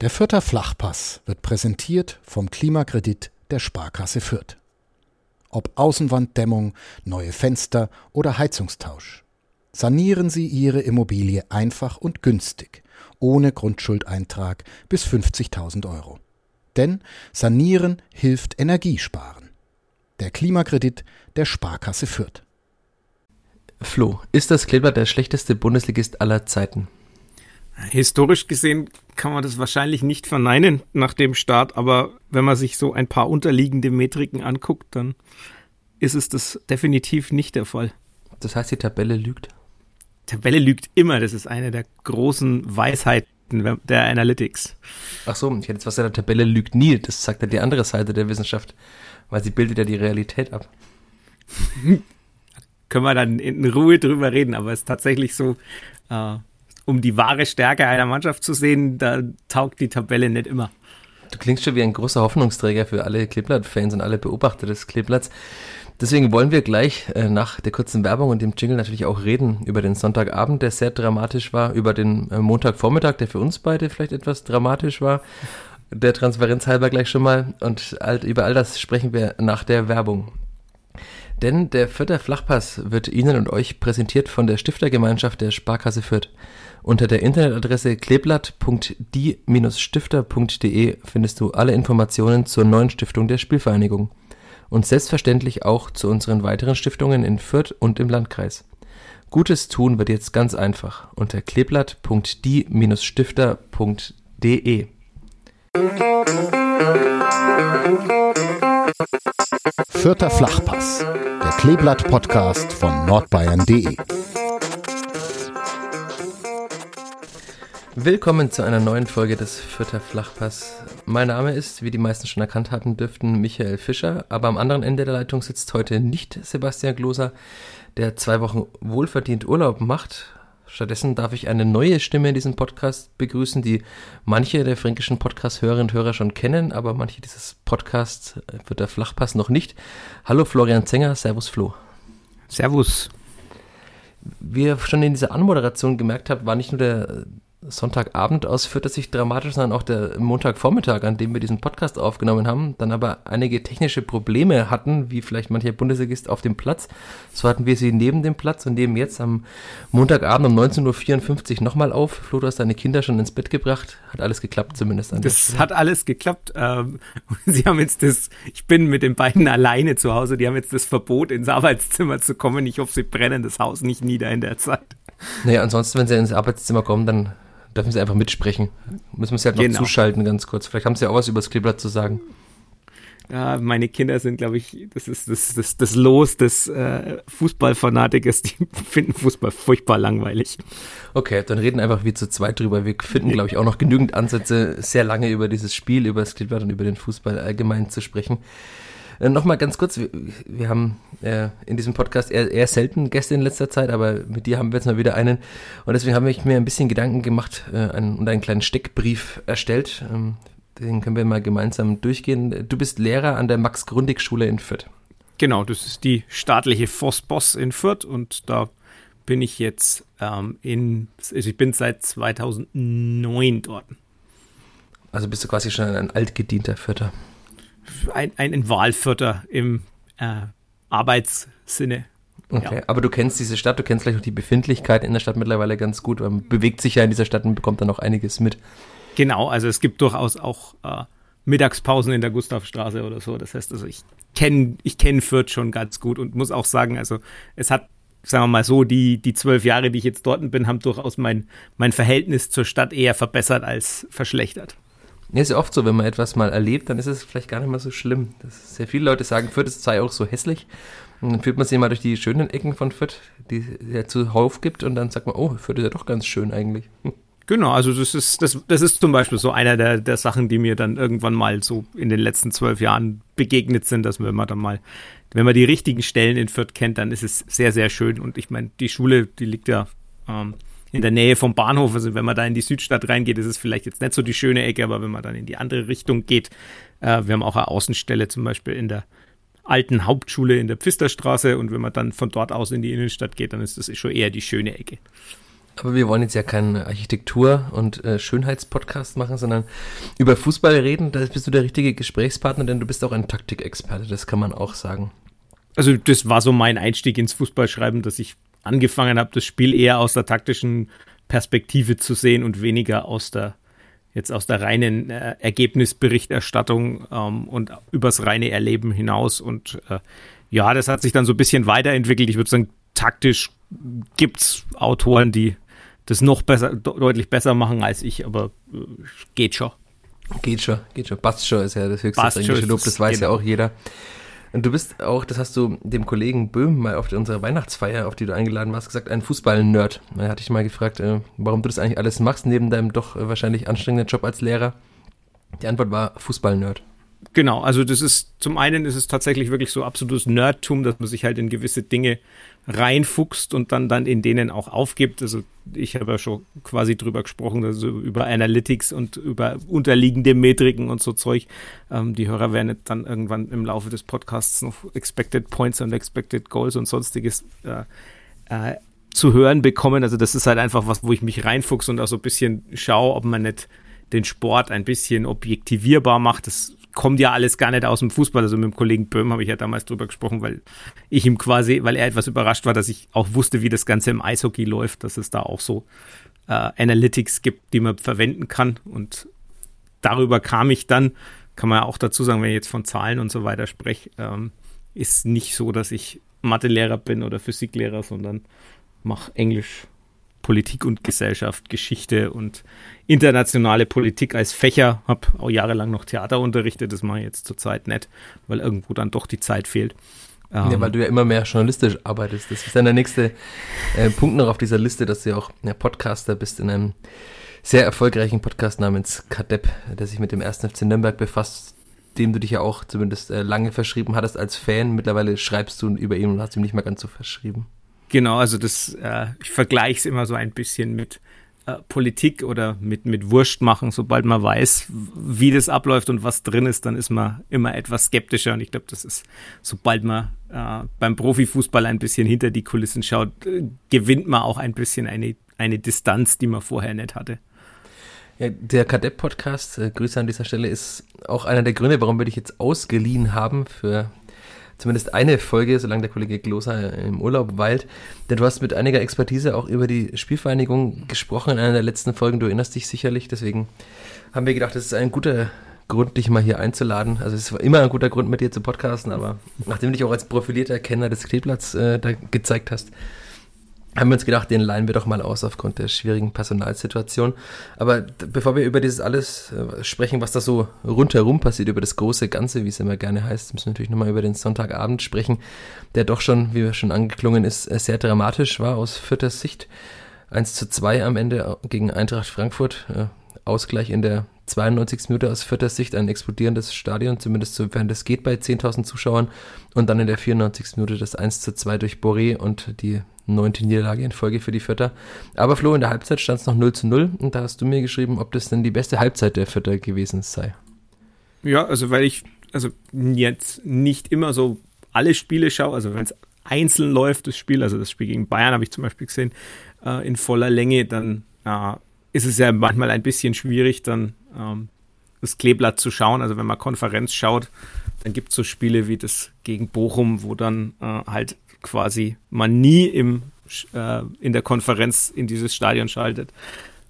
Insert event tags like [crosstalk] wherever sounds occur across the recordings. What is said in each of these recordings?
Der Fürther Flachpass wird präsentiert vom Klimakredit der Sparkasse Fürth. Ob Außenwanddämmung, neue Fenster oder Heizungstausch. Sanieren Sie Ihre Immobilie einfach und günstig, ohne Grundschuldeintrag bis 50.000 Euro. Denn Sanieren hilft Energiesparen. Der Klimakredit der Sparkasse Fürth. Flo, ist das Kleeblatt der schlechteste Bundesligist aller Zeiten? Historisch gesehen kann man das wahrscheinlich nicht verneinen nach dem Start, aber wenn man sich so ein paar unterliegende Metriken anguckt, dann ist es das definitiv nicht der Fall. Das heißt, die Tabelle lügt? Tabelle lügt immer. Das ist eine der großen Weisheiten der Analytics. Ach so, ich hätte jetzt was in der Tabelle lügt nie. Das sagt ja die andere Seite der Wissenschaft, weil sie bildet ja die Realität ab. [laughs] Können wir dann in Ruhe drüber reden, aber es ist tatsächlich so, äh, um die wahre Stärke einer Mannschaft zu sehen, da taugt die Tabelle nicht immer. Du klingst schon wie ein großer Hoffnungsträger für alle Kleeblatt-Fans und alle Beobachter des Kleeblatts. Deswegen wollen wir gleich äh, nach der kurzen Werbung und dem Jingle natürlich auch reden über den Sonntagabend, der sehr dramatisch war, über den äh, Montagvormittag, der für uns beide vielleicht etwas dramatisch war, der Transparenz halber gleich schon mal. Und über all das sprechen wir nach der Werbung. Denn der vierte Flachpass wird Ihnen und euch präsentiert von der Stiftergemeinschaft der Sparkasse Fürth. Unter der Internetadresse kleeblatt.die-stifter.de findest du alle Informationen zur neuen Stiftung der Spielvereinigung und selbstverständlich auch zu unseren weiteren Stiftungen in Fürth und im Landkreis. Gutes tun wird jetzt ganz einfach unter kleeblatt.die-stifter.de. Vierter Flachpass, der Kleeblatt-Podcast von nordbayern.de. Willkommen zu einer neuen Folge des Vierter Flachpass. Mein Name ist, wie die meisten schon erkannt haben dürften, Michael Fischer, aber am anderen Ende der Leitung sitzt heute nicht Sebastian Gloser, der zwei Wochen wohlverdient Urlaub macht. Stattdessen darf ich eine neue Stimme in diesem Podcast begrüßen, die manche der fränkischen Podcast-Hörerinnen und Hörer schon kennen, aber manche dieses Podcasts wird der Flachpass noch nicht. Hallo Florian Zenger, Servus Flo. Servus. Wie ihr schon in dieser Anmoderation gemerkt habt, war nicht nur der Sonntagabend aus führte sich dramatisch, sondern auch der Montagvormittag, an dem wir diesen Podcast aufgenommen haben, dann aber einige technische Probleme hatten, wie vielleicht mancher Bundesligist auf dem Platz. So hatten wir sie neben dem Platz und nehmen jetzt am Montagabend um 19.54 Uhr nochmal auf. Flo, du hast deine Kinder schon ins Bett gebracht. Hat alles geklappt zumindest. An das hat alles geklappt. Ähm, [laughs] sie haben jetzt das, ich bin mit den beiden alleine zu Hause, die haben jetzt das Verbot, ins Arbeitszimmer zu kommen. Ich hoffe, sie brennen das Haus nicht nieder in der Zeit. Naja, ansonsten, wenn sie ins Arbeitszimmer kommen, dann dürfen sie einfach mitsprechen. Müssen wir sie halt noch genau. zuschalten, ganz kurz. Vielleicht haben sie ja auch was über das Kleeblatt zu sagen. Ja, meine Kinder sind, glaube ich, das ist das, das, das Los des äh, Fußballfanatikers, die [laughs] finden Fußball furchtbar langweilig. Okay, dann reden einfach wir zu zweit drüber. Wir finden, glaube ich, auch noch genügend Ansätze, sehr lange über dieses Spiel, über das Kleeblatt und über den Fußball allgemein zu sprechen. Äh, Nochmal ganz kurz, wir, wir haben äh, in diesem Podcast eher, eher selten Gäste in letzter Zeit, aber mit dir haben wir jetzt mal wieder einen. Und deswegen habe ich mir ein bisschen Gedanken gemacht äh, einen, und einen kleinen Steckbrief erstellt. Ähm, den können wir mal gemeinsam durchgehen. Du bist Lehrer an der Max-Grundig-Schule in Fürth. Genau, das ist die staatliche Vossboss in Fürth und da bin ich jetzt ähm, in, also ich bin seit 2009 dort. Also bist du quasi schon ein altgedienter Fürther ein, ein Wahlvierter im äh, Arbeitssinne. Okay, ja. aber du kennst diese Stadt, du kennst vielleicht auch die Befindlichkeit in der Stadt mittlerweile ganz gut. Man bewegt sich ja in dieser Stadt und bekommt dann auch einiges mit. Genau, also es gibt durchaus auch äh, Mittagspausen in der Gustavstraße oder so. Das heißt also, ich kenne ich kenn Fürth schon ganz gut und muss auch sagen, also es hat, sagen wir mal so, die, die zwölf Jahre, die ich jetzt dort bin, haben durchaus mein, mein Verhältnis zur Stadt eher verbessert als verschlechtert. Ja, ist ja oft so, wenn man etwas mal erlebt, dann ist es vielleicht gar nicht mal so schlimm. Das sehr viele Leute sagen, Fürth sei auch so hässlich. Und dann führt man sich mal durch die schönen Ecken von Fürth, die es ja zuhauf gibt, und dann sagt man, oh, Fürth ist ja doch ganz schön eigentlich. Genau, also das ist, das, das ist zum Beispiel so einer der, der Sachen, die mir dann irgendwann mal so in den letzten zwölf Jahren begegnet sind, dass wenn man dann mal, wenn man die richtigen Stellen in Fürth kennt, dann ist es sehr, sehr schön. Und ich meine, die Schule, die liegt ja ähm, in der Nähe vom Bahnhof. Also wenn man da in die Südstadt reingeht, ist es vielleicht jetzt nicht so die schöne Ecke, aber wenn man dann in die andere Richtung geht, äh, wir haben auch eine Außenstelle zum Beispiel in der alten Hauptschule in der Pfisterstraße und wenn man dann von dort aus in die Innenstadt geht, dann ist das schon eher die schöne Ecke. Aber wir wollen jetzt ja keinen Architektur- und äh, Schönheitspodcast machen, sondern über Fußball reden. Da bist du der richtige Gesprächspartner, denn du bist auch ein Taktikexperte, das kann man auch sagen. Also das war so mein Einstieg ins Fußballschreiben, dass ich angefangen habe, das Spiel eher aus der taktischen Perspektive zu sehen und weniger aus der jetzt aus der reinen äh, Ergebnisberichterstattung ähm, und übers reine Erleben hinaus. Und äh, ja, das hat sich dann so ein bisschen weiterentwickelt. Ich würde sagen, taktisch gibt's Autoren, die das noch besser, deutlich besser machen als ich, aber äh, geht schon. Geht schon, geht schon. Passt schon ist ja das höchste englische Lob, das weiß genau. ja auch jeder. Und du bist auch, das hast du dem Kollegen Böhm mal auf unserer Weihnachtsfeier, auf die du eingeladen warst, gesagt, ein Fußball-Nerd. Da hatte ich mal gefragt, äh, warum du das eigentlich alles machst, neben deinem doch äh, wahrscheinlich anstrengenden Job als Lehrer. Die Antwort war Fußball-Nerd. Genau, also das ist, zum einen ist es tatsächlich wirklich so absolutes Nerdtum, dass man sich halt in gewisse Dinge reinfuchst und dann, dann in denen auch aufgibt. Also ich habe ja schon quasi drüber gesprochen, also über Analytics und über unterliegende Metriken und so Zeug. Ähm, die Hörer werden dann irgendwann im Laufe des Podcasts noch Expected Points und Expected Goals und sonstiges äh, äh, zu hören bekommen. Also das ist halt einfach was, wo ich mich reinfuchse und auch so ein bisschen schaue, ob man nicht den Sport ein bisschen objektivierbar macht. Das kommt ja alles gar nicht aus dem Fußball. Also mit dem Kollegen Böhm habe ich ja damals drüber gesprochen, weil ich ihm quasi, weil er etwas überrascht war, dass ich auch wusste, wie das Ganze im Eishockey läuft, dass es da auch so äh, Analytics gibt, die man verwenden kann. Und darüber kam ich dann, kann man ja auch dazu sagen, wenn ich jetzt von Zahlen und so weiter spreche, ähm, ist nicht so, dass ich Mathelehrer bin oder Physiklehrer, sondern mache Englisch, Politik und Gesellschaft, Geschichte und internationale Politik als Fächer. Habe auch jahrelang noch Theater unterrichtet, das mache ich jetzt zurzeit nicht, weil irgendwo dann doch die Zeit fehlt. Ja, ähm, weil du ja immer mehr journalistisch arbeitest. Das ist dann der nächste äh, Punkt noch auf dieser Liste, dass du ja auch ja, Podcaster bist in einem sehr erfolgreichen Podcast namens Kadepp, der sich mit dem 1. FC Nürnberg befasst, dem du dich ja auch zumindest äh, lange verschrieben hattest als Fan. Mittlerweile schreibst du über ihn und hast ihm nicht mehr ganz so verschrieben. Genau, also das, äh, ich vergleiche es immer so ein bisschen mit äh, Politik oder mit, mit Wurst machen. Sobald man weiß, wie das abläuft und was drin ist, dann ist man immer etwas skeptischer. Und ich glaube, das ist, sobald man äh, beim Profifußball ein bisschen hinter die Kulissen schaut, äh, gewinnt man auch ein bisschen eine, eine Distanz, die man vorher nicht hatte. Ja, der Kadepp-Podcast, äh, Grüße an dieser Stelle, ist auch einer der Gründe, warum wir dich jetzt ausgeliehen haben für zumindest eine Folge, solange der Kollege Gloser im Urlaub weilt. Denn du hast mit einiger Expertise auch über die Spielvereinigung gesprochen in einer der letzten Folgen. Du erinnerst dich sicherlich. Deswegen haben wir gedacht, das ist ein guter Grund, dich mal hier einzuladen. Also es war immer ein guter Grund, mit dir zu podcasten, aber nachdem du dich auch als profilierter Kenner des Kleeblatts äh, gezeigt hast, haben wir uns gedacht, den leihen wir doch mal aus aufgrund der schwierigen Personalsituation. Aber bevor wir über dieses alles äh, sprechen, was da so rundherum passiert, über das große Ganze, wie es immer gerne heißt, müssen wir natürlich nochmal über den Sonntagabend sprechen, der doch schon, wie wir schon angeklungen ist, äh, sehr dramatisch war aus vierter Sicht. 1 zu 2 am Ende gegen Eintracht Frankfurt. Äh, Ausgleich in der 92. Minute aus vierter Sicht ein explodierendes Stadion, zumindest sofern das geht bei 10.000 Zuschauern. Und dann in der 94. Minute das 1 zu 2 durch Boré und die neunte Niederlage in Folge für die Vierter. Aber Flo, in der Halbzeit stand es noch 0 zu 0 und da hast du mir geschrieben, ob das denn die beste Halbzeit der Vierter gewesen sei. Ja, also weil ich also jetzt nicht immer so alle Spiele schaue, also wenn es einzeln läuft, das Spiel, also das Spiel gegen Bayern habe ich zum Beispiel gesehen, äh, in voller Länge, dann äh, ist es ja manchmal ein bisschen schwierig, dann ähm, das Kleeblatt zu schauen. Also wenn man Konferenz schaut, dann gibt es so Spiele wie das gegen Bochum, wo dann äh, halt quasi man nie im, äh, in der Konferenz in dieses Stadion schaltet.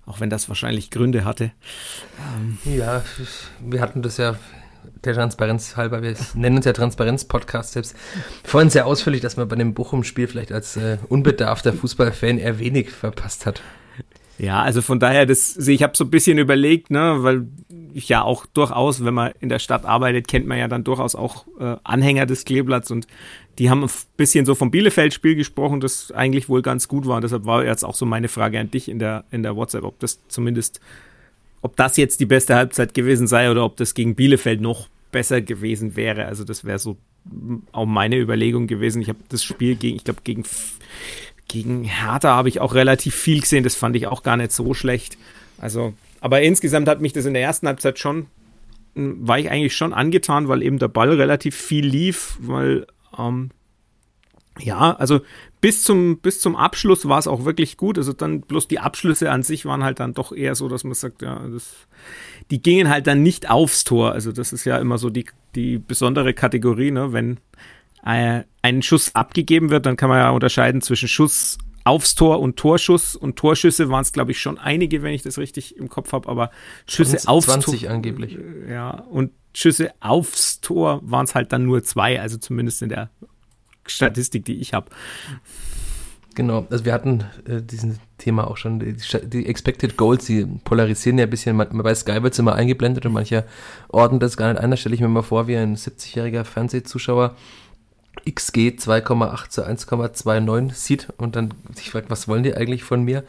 Auch wenn das wahrscheinlich Gründe hatte. Ähm, ja, wir hatten das ja der Transparenz halber, wir nennen uns ja Transparenz-Podcast selbst, vorhin sehr ausführlich, dass man bei dem Bochum-Spiel vielleicht als äh, unbedarfter Fußballfan eher wenig verpasst hat. Ja, also von daher, das, ich habe so ein bisschen überlegt, ne, weil ich ja auch durchaus, wenn man in der Stadt arbeitet, kennt man ja dann durchaus auch äh, Anhänger des Kleeblatts und die haben ein bisschen so vom Bielefeld-Spiel gesprochen, das eigentlich wohl ganz gut war. Und deshalb war jetzt auch so meine Frage an dich in der, in der WhatsApp, ob das zumindest, ob das jetzt die beste Halbzeit gewesen sei oder ob das gegen Bielefeld noch besser gewesen wäre. Also das wäre so auch meine Überlegung gewesen. Ich habe das Spiel gegen, ich glaube, gegen gegen Hertha habe ich auch relativ viel gesehen. Das fand ich auch gar nicht so schlecht. Also, aber insgesamt hat mich das in der ersten Halbzeit schon, war ich eigentlich schon angetan, weil eben der Ball relativ viel lief, weil, ähm, ja, also bis zum, bis zum Abschluss war es auch wirklich gut. Also dann bloß die Abschlüsse an sich waren halt dann doch eher so, dass man sagt, ja, das, die gingen halt dann nicht aufs Tor. Also das ist ja immer so die, die besondere Kategorie, ne? Wenn äh, ein Schuss abgegeben wird, dann kann man ja unterscheiden zwischen Schuss aufs Tor und Torschuss. Und Torschüsse waren es, glaube ich, schon einige, wenn ich das richtig im Kopf habe, aber Schüsse 20, aufs 20 Tor. angeblich. Ja, und Schüsse aufs Tor waren es halt dann nur zwei, also zumindest in der Statistik, die ich habe. Genau, also wir hatten äh, diesen Thema auch schon, die, die, Expected Goals, die polarisieren ja ein bisschen, man, bei Sky wird es immer eingeblendet und mancher ordnet das gar nicht ein, da stelle ich mir mal vor, wie ein 70-jähriger Fernsehzuschauer XG 2,8 zu 1,29 sieht und dann sich fragt, was wollen die eigentlich von mir?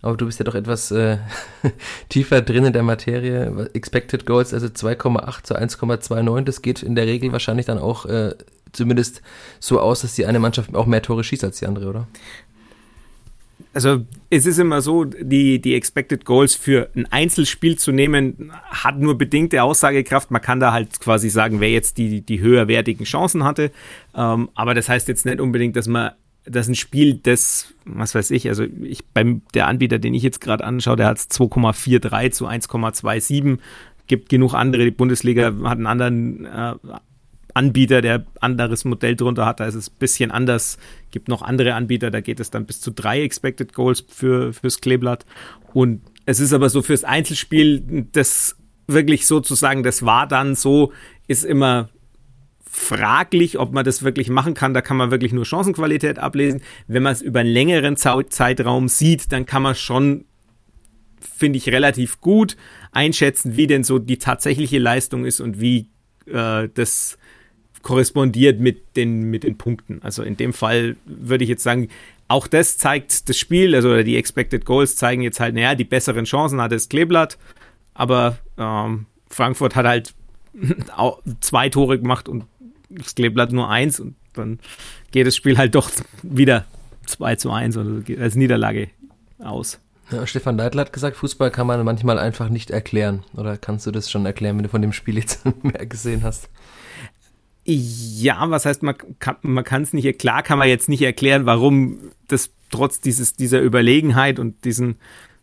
Aber du bist ja doch etwas äh, [laughs] tiefer drin in der Materie. Expected Goals, also 2,8 zu 1,29, das geht in der Regel wahrscheinlich dann auch äh, zumindest so aus, dass die eine Mannschaft auch mehr Tore schießt als die andere, oder? Also es ist immer so, die, die Expected Goals für ein Einzelspiel zu nehmen, hat nur bedingte Aussagekraft. Man kann da halt quasi sagen, wer jetzt die, die höherwertigen Chancen hatte. Ähm, aber das heißt jetzt nicht unbedingt, dass man dass ein Spiel, das, was weiß ich, also ich beim der Anbieter, den ich jetzt gerade anschaue, der hat 2,43 zu 1,27. Gibt genug andere, die Bundesliga hat einen anderen äh, Anbieter, der anderes Modell drunter hat, da ist es ein bisschen anders. Gibt noch andere Anbieter, da geht es dann bis zu drei Expected Goals für, fürs Kleeblatt. Und es ist aber so fürs Einzelspiel, das wirklich sozusagen, das war dann so, ist immer fraglich, ob man das wirklich machen kann. Da kann man wirklich nur Chancenqualität ablesen. Wenn man es über einen längeren Zeitraum sieht, dann kann man schon, finde ich, relativ gut einschätzen, wie denn so die tatsächliche Leistung ist und wie äh, das korrespondiert mit den, mit den Punkten. Also in dem Fall würde ich jetzt sagen, auch das zeigt das Spiel, also die Expected Goals zeigen jetzt halt, naja, die besseren Chancen hat das Kleeblatt, aber ähm, Frankfurt hat halt [laughs] zwei Tore gemacht und das Kleeblatt nur eins und dann geht das Spiel halt doch wieder 2 zu 1 oder als Niederlage aus. Ja, Stefan Leitl hat gesagt, Fußball kann man manchmal einfach nicht erklären. Oder kannst du das schon erklären, wenn du von dem Spiel jetzt [laughs] mehr gesehen hast? Ja, was heißt, man kann es nicht, klar kann man jetzt nicht erklären, warum das trotz dieses, dieser Überlegenheit und diesen,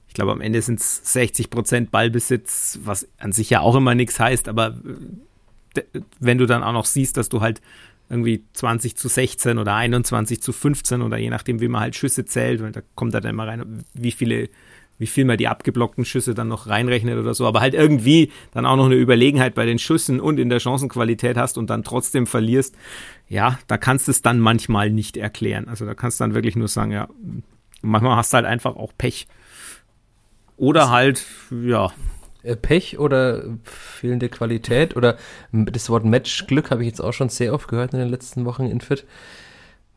ich glaube am Ende sind es 60 Prozent Ballbesitz, was an sich ja auch immer nichts heißt, aber wenn du dann auch noch siehst, dass du halt irgendwie 20 zu 16 oder 21 zu 15 oder je nachdem, wie man halt Schüsse zählt, weil da kommt dann immer rein, wie viele wie viel man die abgeblockten Schüsse dann noch reinrechnet oder so, aber halt irgendwie dann auch noch eine Überlegenheit bei den Schüssen und in der Chancenqualität hast und dann trotzdem verlierst, ja, da kannst du es dann manchmal nicht erklären. Also da kannst du dann wirklich nur sagen, ja, manchmal hast du halt einfach auch Pech. Oder halt, ja. Äh, Pech oder fehlende Qualität oder das Wort Matchglück habe ich jetzt auch schon sehr oft gehört in den letzten Wochen in Fit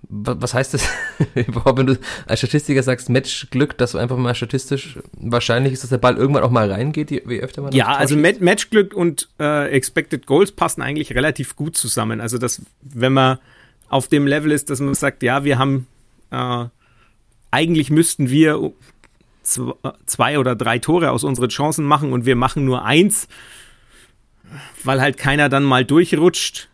was heißt das [laughs] überhaupt, wenn du als Statistiker sagst, Matchglück, dass du einfach mal statistisch wahrscheinlich ist, dass der Ball irgendwann auch mal reingeht, wie öfter man Ja, also Mat Matchglück und äh, Expected Goals passen eigentlich relativ gut zusammen. Also, dass, wenn man auf dem Level ist, dass man sagt, ja, wir haben, äh, eigentlich müssten wir zwei oder drei Tore aus unseren Chancen machen und wir machen nur eins, weil halt keiner dann mal durchrutscht,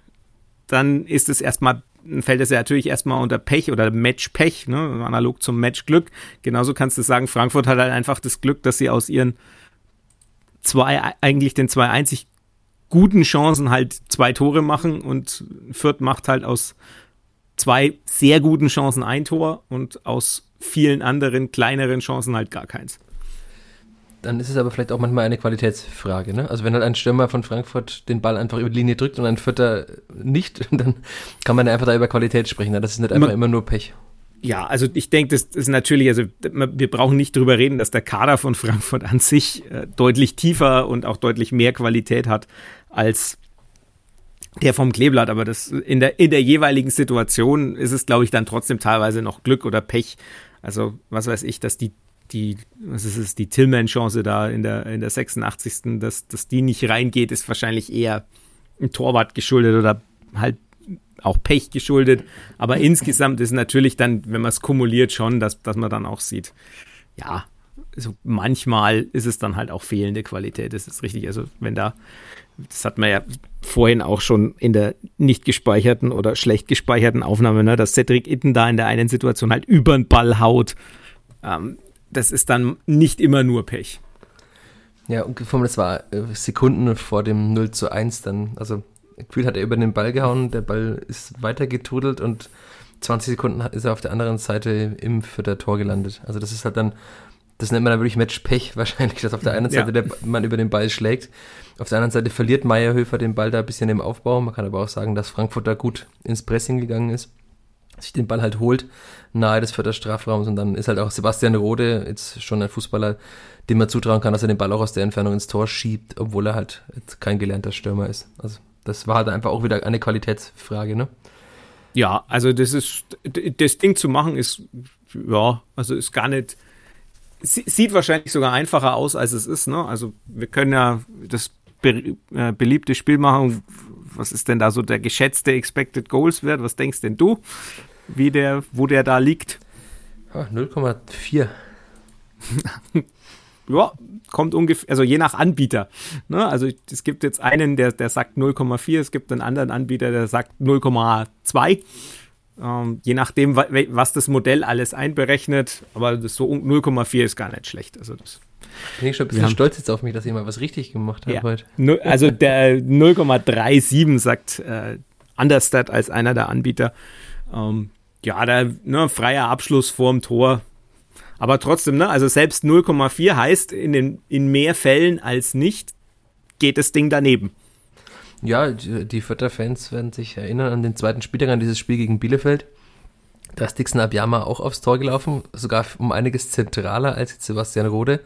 dann ist es erstmal fällt es ja natürlich erstmal unter Pech oder Match-Pech, ne? analog zum Match-Glück. Genauso kannst du sagen, Frankfurt hat halt einfach das Glück, dass sie aus ihren zwei, eigentlich den zwei einzig guten Chancen halt zwei Tore machen und Fürth macht halt aus zwei sehr guten Chancen ein Tor und aus vielen anderen kleineren Chancen halt gar keins. Dann ist es aber vielleicht auch manchmal eine Qualitätsfrage. Ne? Also wenn halt ein Stürmer von Frankfurt den Ball einfach über die Linie drückt und ein Vierter nicht, [laughs] dann kann man einfach da über Qualität sprechen. Ne? Das ist nicht einfach immer nur Pech. Ja, also ich denke, das ist natürlich, also wir brauchen nicht drüber reden, dass der Kader von Frankfurt an sich äh, deutlich tiefer und auch deutlich mehr Qualität hat als der vom Kleeblatt, aber das in der, in der jeweiligen Situation ist es, glaube ich, dann trotzdem teilweise noch Glück oder Pech. Also, was weiß ich, dass die die, was ist es, die Tillman-Chance da in der, in der 86. Dass, dass die nicht reingeht, ist wahrscheinlich eher ein Torwart geschuldet oder halt auch Pech geschuldet. Aber [laughs] insgesamt ist natürlich dann, wenn man es kumuliert, schon, dass, dass man dann auch sieht, ja, also manchmal ist es dann halt auch fehlende Qualität, das ist richtig. Also wenn da, das hat man ja vorhin auch schon in der nicht gespeicherten oder schlecht gespeicherten Aufnahme, ne, dass Cedric Itten da in der einen Situation halt über den Ball haut. Ähm, das ist dann nicht immer nur Pech. Ja, und das war äh, Sekunden vor dem 0 zu 1 dann. Also gefühlt hat er über den Ball gehauen, der Ball ist weitergetrudelt und 20 Sekunden ist er auf der anderen Seite im vierter Tor gelandet. Also das ist halt dann, das nennt man dann wirklich Match-Pech [laughs] wahrscheinlich, dass auf der einen Seite ja. der, man über den Ball schlägt. Auf der anderen Seite verliert Meierhöfer den Ball da ein bisschen im Aufbau. Man kann aber auch sagen, dass Frankfurt da gut ins Pressing gegangen ist, sich den Ball halt holt, nahe des vierter Strafraums und dann ist halt auch Sebastian Rode, jetzt schon ein Fußballer, dem man zutrauen kann, dass er den Ball auch aus der Entfernung ins Tor schiebt, obwohl er halt kein gelernter Stürmer ist. Also das war halt einfach auch wieder eine Qualitätsfrage, ne? Ja, also das ist, das Ding zu machen ist, ja, also ist gar nicht, sieht wahrscheinlich sogar einfacher aus, als es ist, ne? Also wir können ja das äh, beliebte Spiel machen. Was ist denn da so der geschätzte Expected Goals Wert? Was denkst denn du, wie der, wo der da liegt? 0,4. [laughs] ja, kommt ungefähr, also je nach Anbieter. Ne? Also es gibt jetzt einen, der, der sagt 0,4, es gibt einen anderen Anbieter, der sagt 0,2. Ähm, je nachdem, was das Modell alles einberechnet, aber das so 0,4 ist gar nicht schlecht. Also das bin ich schon ein bisschen stolz jetzt auf mich, dass ich mal was richtig gemacht habe ja. heute. Also der 0,37 sagt äh, Understat als einer der Anbieter. Ähm, ja, der ne, freier Abschluss vorm Tor aber trotzdem, ne, also selbst 0,4 heißt in, den, in mehr Fällen als nicht, geht das Ding daneben. Ja, die, die Fans werden sich erinnern an den zweiten Spieltag, an dieses Spiel gegen Bielefeld. Da ist Dixon Abiyama auch aufs Tor gelaufen, sogar um einiges zentraler als Sebastian Rode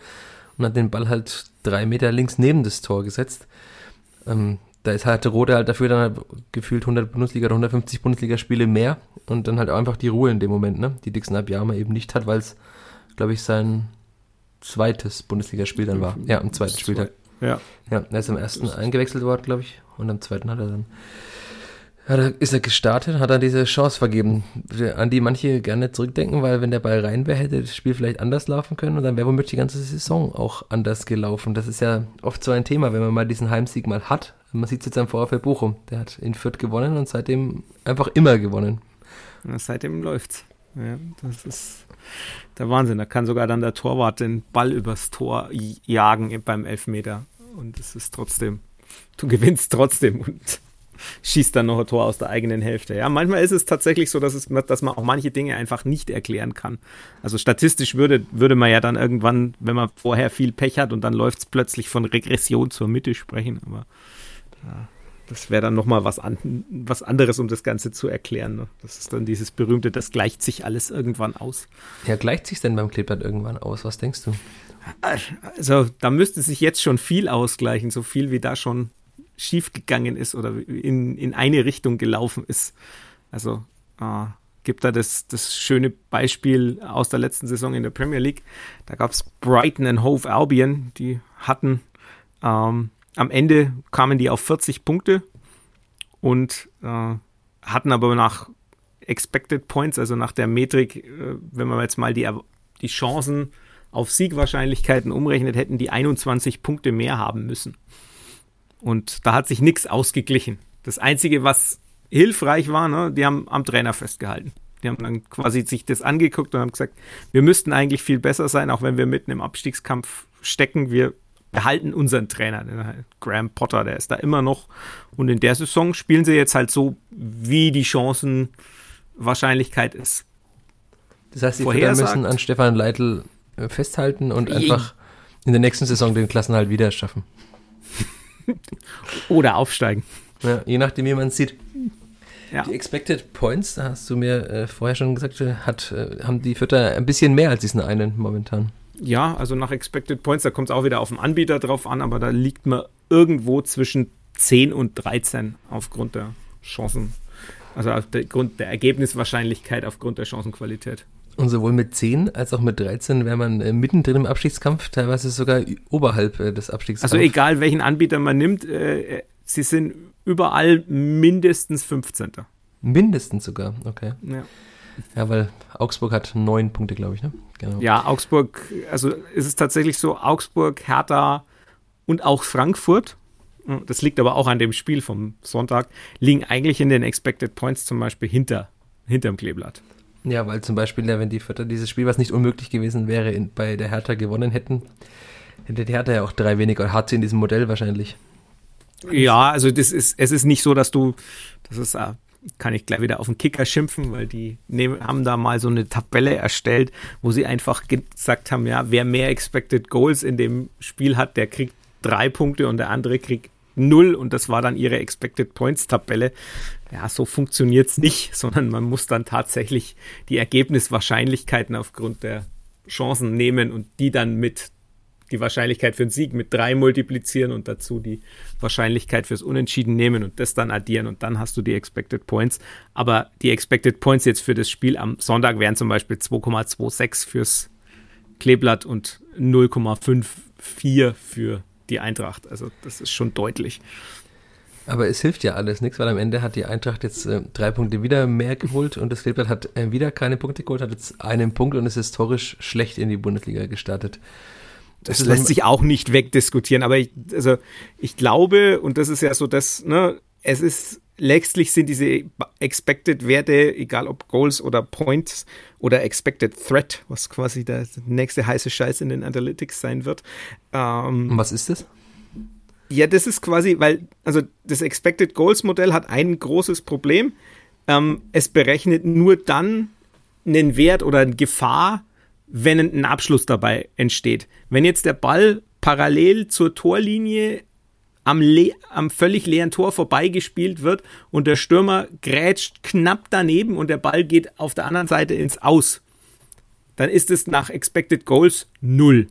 und hat den Ball halt drei Meter links neben das Tor gesetzt. Ähm, da ist halt Rode halt dafür dann halt gefühlt 100 Bundesliga oder 150 Bundesliga-Spiele mehr und dann halt auch einfach die Ruhe in dem Moment, ne, die Dixon Abiyama eben nicht hat, weil es glaube ich, sein zweites Bundesligaspiel dann war. Ja, am zweiten Spieltag. Ja. Ja, er ist am ersten eingewechselt worden, glaube ich, und am zweiten hat er dann ja, da ist er gestartet, hat er diese Chance vergeben, an die manche gerne zurückdenken, weil wenn der Ball rein wäre, hätte das Spiel vielleicht anders laufen können und dann wäre womöglich die ganze Saison auch anders gelaufen. Das ist ja oft so ein Thema, wenn man mal diesen Heimsieg mal hat. Man sieht es jetzt am VfL Bochum, der hat in Fürth gewonnen und seitdem einfach immer gewonnen. Ja, seitdem läuft's. Ja, das ist der Wahnsinn. Da kann sogar dann der Torwart den Ball übers Tor jagen beim Elfmeter. Und es ist trotzdem, du gewinnst trotzdem und schießt dann noch ein Tor aus der eigenen Hälfte. Ja, manchmal ist es tatsächlich so, dass, es, dass man auch manche Dinge einfach nicht erklären kann. Also statistisch würde, würde man ja dann irgendwann, wenn man vorher viel Pech hat und dann läuft es plötzlich von Regression zur Mitte sprechen. Aber ja. Das wäre dann nochmal was, an, was anderes, um das Ganze zu erklären. Ne? Das ist dann dieses berühmte, das gleicht sich alles irgendwann aus. Ja, gleicht sich denn beim Kleeblatt irgendwann aus? Was denkst du? Also, da müsste sich jetzt schon viel ausgleichen, so viel wie da schon schiefgegangen ist oder in, in eine Richtung gelaufen ist. Also, äh, gibt da das, das schöne Beispiel aus der letzten Saison in der Premier League. Da gab es Brighton and Hove Albion, die hatten ähm, am Ende kamen die auf 40 Punkte und äh, hatten aber nach Expected Points, also nach der Metrik, äh, wenn man jetzt mal die, die Chancen auf Siegwahrscheinlichkeiten umrechnet, hätten die 21 Punkte mehr haben müssen. Und da hat sich nichts ausgeglichen. Das Einzige, was hilfreich war, ne, die haben am Trainer festgehalten. Die haben dann quasi sich das angeguckt und haben gesagt, wir müssten eigentlich viel besser sein, auch wenn wir mitten im Abstiegskampf stecken. Wir behalten unseren Trainer, Graham Potter, der ist da immer noch. Und in der Saison spielen sie jetzt halt so, wie die Chancenwahrscheinlichkeit ist. Das heißt, sie müssen an Stefan Leitl äh, festhalten und einfach in der nächsten Saison den Klassenhalt wieder schaffen. [laughs] Oder aufsteigen. Ja, je nachdem, wie man es sieht. Ja. Die Expected Points, da hast du mir äh, vorher schon gesagt, äh, hat, äh, haben die Vierter ein bisschen mehr als diesen einen momentan. Ja, also nach Expected Points, da kommt es auch wieder auf den Anbieter drauf an, aber da liegt man irgendwo zwischen 10 und 13 aufgrund der Chancen, also aufgrund der Ergebniswahrscheinlichkeit aufgrund der Chancenqualität. Und sowohl mit 10 als auch mit 13 wäre man äh, mittendrin im Abstiegskampf, teilweise sogar oberhalb äh, des Abstiegskampfs. Also egal welchen Anbieter man nimmt, äh, sie sind überall mindestens 15. Mindestens sogar, okay. Ja. Ja, weil Augsburg hat neun Punkte, glaube ich, ne? Genau. Ja, Augsburg, also ist es tatsächlich so, Augsburg, Hertha und auch Frankfurt, das liegt aber auch an dem Spiel vom Sonntag, liegen eigentlich in den Expected Points zum Beispiel hinter, hinterm Kleeblatt. Ja, weil zum Beispiel, wenn die Vierter dieses Spiel, was nicht unmöglich gewesen wäre, in, bei der Hertha gewonnen hätten, hätte die Hertha ja auch drei weniger, hat sie in diesem Modell wahrscheinlich. Ja, also das ist, es ist nicht so, dass du, das ist, äh, kann ich gleich wieder auf den Kicker schimpfen, weil die nehmen, haben da mal so eine Tabelle erstellt, wo sie einfach gesagt haben, ja, wer mehr Expected Goals in dem Spiel hat, der kriegt drei Punkte und der andere kriegt null und das war dann ihre Expected Points Tabelle. Ja, so funktioniert es nicht, [laughs] sondern man muss dann tatsächlich die Ergebniswahrscheinlichkeiten aufgrund der Chancen nehmen und die dann mit die Wahrscheinlichkeit für einen Sieg mit drei multiplizieren und dazu die Wahrscheinlichkeit fürs Unentschieden nehmen und das dann addieren und dann hast du die Expected Points. Aber die Expected Points jetzt für das Spiel am Sonntag wären zum Beispiel 2,26 fürs Kleeblatt und 0,54 für die Eintracht. Also das ist schon deutlich. Aber es hilft ja alles nichts, weil am Ende hat die Eintracht jetzt äh, drei Punkte wieder mehr geholt und das Kleeblatt hat äh, wieder keine Punkte geholt, hat jetzt einen Punkt und ist historisch schlecht in die Bundesliga gestartet. Das, das lässt sich auch nicht wegdiskutieren, aber ich, also ich glaube, und das ist ja so das, ne, es ist, letztlich sind diese Expected Werte, egal ob Goals oder Points oder Expected Threat, was quasi der nächste heiße Scheiß in den Analytics sein wird. Ähm, was ist das? Ja, das ist quasi, weil, also das Expected Goals Modell hat ein großes Problem. Ähm, es berechnet nur dann einen Wert oder eine Gefahr, wenn ein Abschluss dabei entsteht. Wenn jetzt der Ball parallel zur Torlinie am, am, völlig leeren Tor vorbeigespielt wird und der Stürmer grätscht knapp daneben und der Ball geht auf der anderen Seite ins Aus, dann ist es nach Expected Goals null,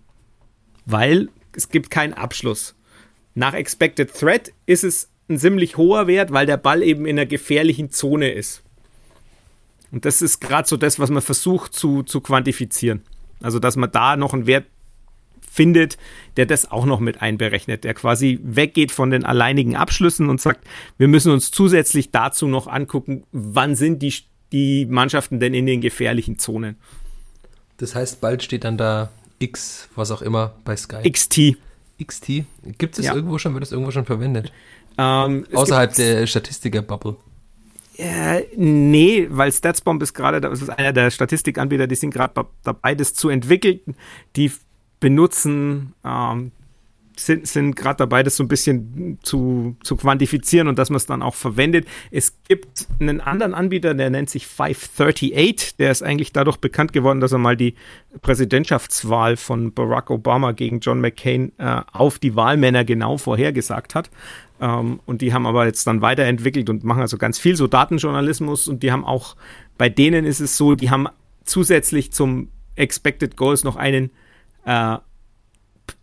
weil es gibt keinen Abschluss. Nach Expected Threat ist es ein ziemlich hoher Wert, weil der Ball eben in einer gefährlichen Zone ist. Und das ist gerade so das, was man versucht zu, zu quantifizieren. Also, dass man da noch einen Wert findet, der das auch noch mit einberechnet, der quasi weggeht von den alleinigen Abschlüssen und sagt, wir müssen uns zusätzlich dazu noch angucken, wann sind die, die Mannschaften denn in den gefährlichen Zonen. Das heißt, bald steht dann da X, was auch immer, bei Sky. XT. XT? Gibt es ja. irgendwo schon, wird es irgendwo schon verwendet? Ähm, Außerhalb der Statistiker-Bubble. Äh, nee, weil StatsBomb ist gerade, das ist einer der Statistikanbieter, die sind gerade dabei, das zu entwickeln. Die benutzen, ähm, sind, sind gerade dabei, das so ein bisschen zu, zu quantifizieren und dass man es dann auch verwendet. Es gibt einen anderen Anbieter, der nennt sich 538. Der ist eigentlich dadurch bekannt geworden, dass er mal die Präsidentschaftswahl von Barack Obama gegen John McCain äh, auf die Wahlmänner genau vorhergesagt hat. Ähm, und die haben aber jetzt dann weiterentwickelt und machen also ganz viel so Datenjournalismus und die haben auch, bei denen ist es so, die haben zusätzlich zum Expected Goals noch einen äh,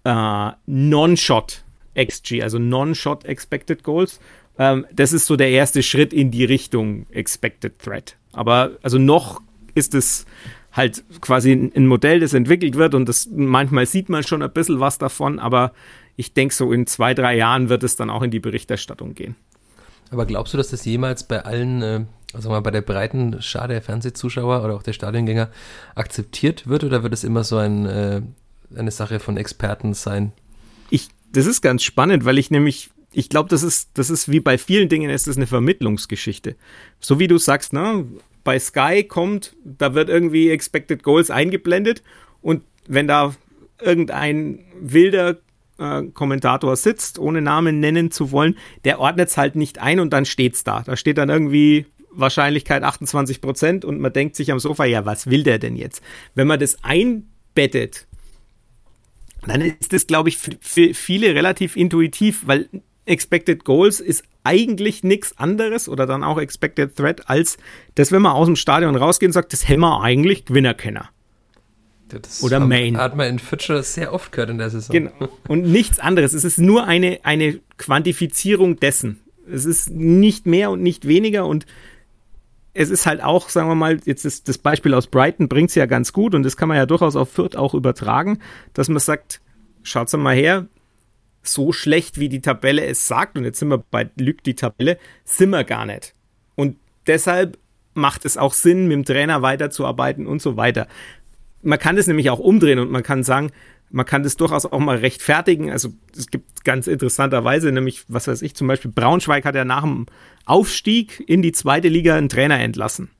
äh, Non-Shot XG, also Non-Shot Expected Goals. Ähm, das ist so der erste Schritt in die Richtung Expected Threat. Aber also noch ist es halt quasi ein Modell, das entwickelt wird und das manchmal sieht man schon ein bisschen was davon, aber ich denke, so in zwei, drei Jahren wird es dann auch in die Berichterstattung gehen. Aber glaubst du, dass das jemals bei allen, äh, also mal bei der breiten Schar der Fernsehzuschauer oder auch der Stadiongänger akzeptiert wird oder wird es immer so ein, äh, eine Sache von Experten sein? Ich, das ist ganz spannend, weil ich nämlich ich glaube, das ist, das ist wie bei vielen Dingen, ist das eine Vermittlungsgeschichte. So wie du sagst, ne, bei Sky kommt, da wird irgendwie Expected Goals eingeblendet und wenn da irgendein wilder äh, Kommentator sitzt, ohne Namen nennen zu wollen, der ordnet es halt nicht ein und dann steht's da. Da steht dann irgendwie Wahrscheinlichkeit 28 Prozent und man denkt sich am Sofa, ja, was will der denn jetzt? Wenn man das einbettet, dann ist das, glaube ich, für viele relativ intuitiv, weil Expected Goals ist eigentlich nichts anderes oder dann auch Expected Threat als das, wenn man aus dem Stadion rausgeht und sagt, das wir eigentlich Gewinnerkenner. Das Oder hat, Main. Hat man in Future sehr oft gehört in der Saison. Genau. Und nichts anderes. Es ist nur eine, eine Quantifizierung dessen. Es ist nicht mehr und nicht weniger und es ist halt auch, sagen wir mal, jetzt ist das Beispiel aus Brighton bringt es ja ganz gut und das kann man ja durchaus auf Fürth auch übertragen, dass man sagt, schaut's mal her, so schlecht wie die Tabelle es sagt und jetzt sind wir bei lügt die Tabelle, sind wir gar nicht. Und deshalb macht es auch Sinn, mit dem Trainer weiterzuarbeiten und so weiter. Man kann es nämlich auch umdrehen und man kann sagen, man kann das durchaus auch mal rechtfertigen. Also es gibt ganz interessanterweise, nämlich, was weiß ich, zum Beispiel Braunschweig hat ja nach dem Aufstieg in die zweite Liga einen Trainer entlassen.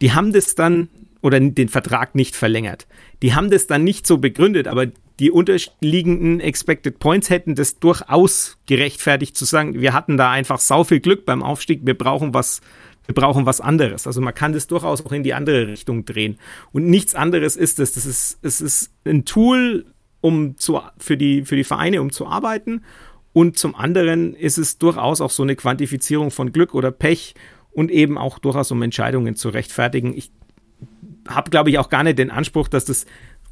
Die haben das dann, oder den Vertrag nicht verlängert. Die haben das dann nicht so begründet, aber die unterliegenden Expected Points hätten das durchaus gerechtfertigt zu sagen, wir hatten da einfach sau viel Glück beim Aufstieg, wir brauchen was, wir brauchen was anderes. Also man kann das durchaus auch in die andere Richtung drehen. Und nichts anderes ist es. Das ist, es ist ein Tool, um zu, für die, für die Vereine, um zu arbeiten. Und zum anderen ist es durchaus auch so eine Quantifizierung von Glück oder Pech und eben auch durchaus um Entscheidungen zu rechtfertigen. Ich habe, glaube ich, auch gar nicht den Anspruch, dass das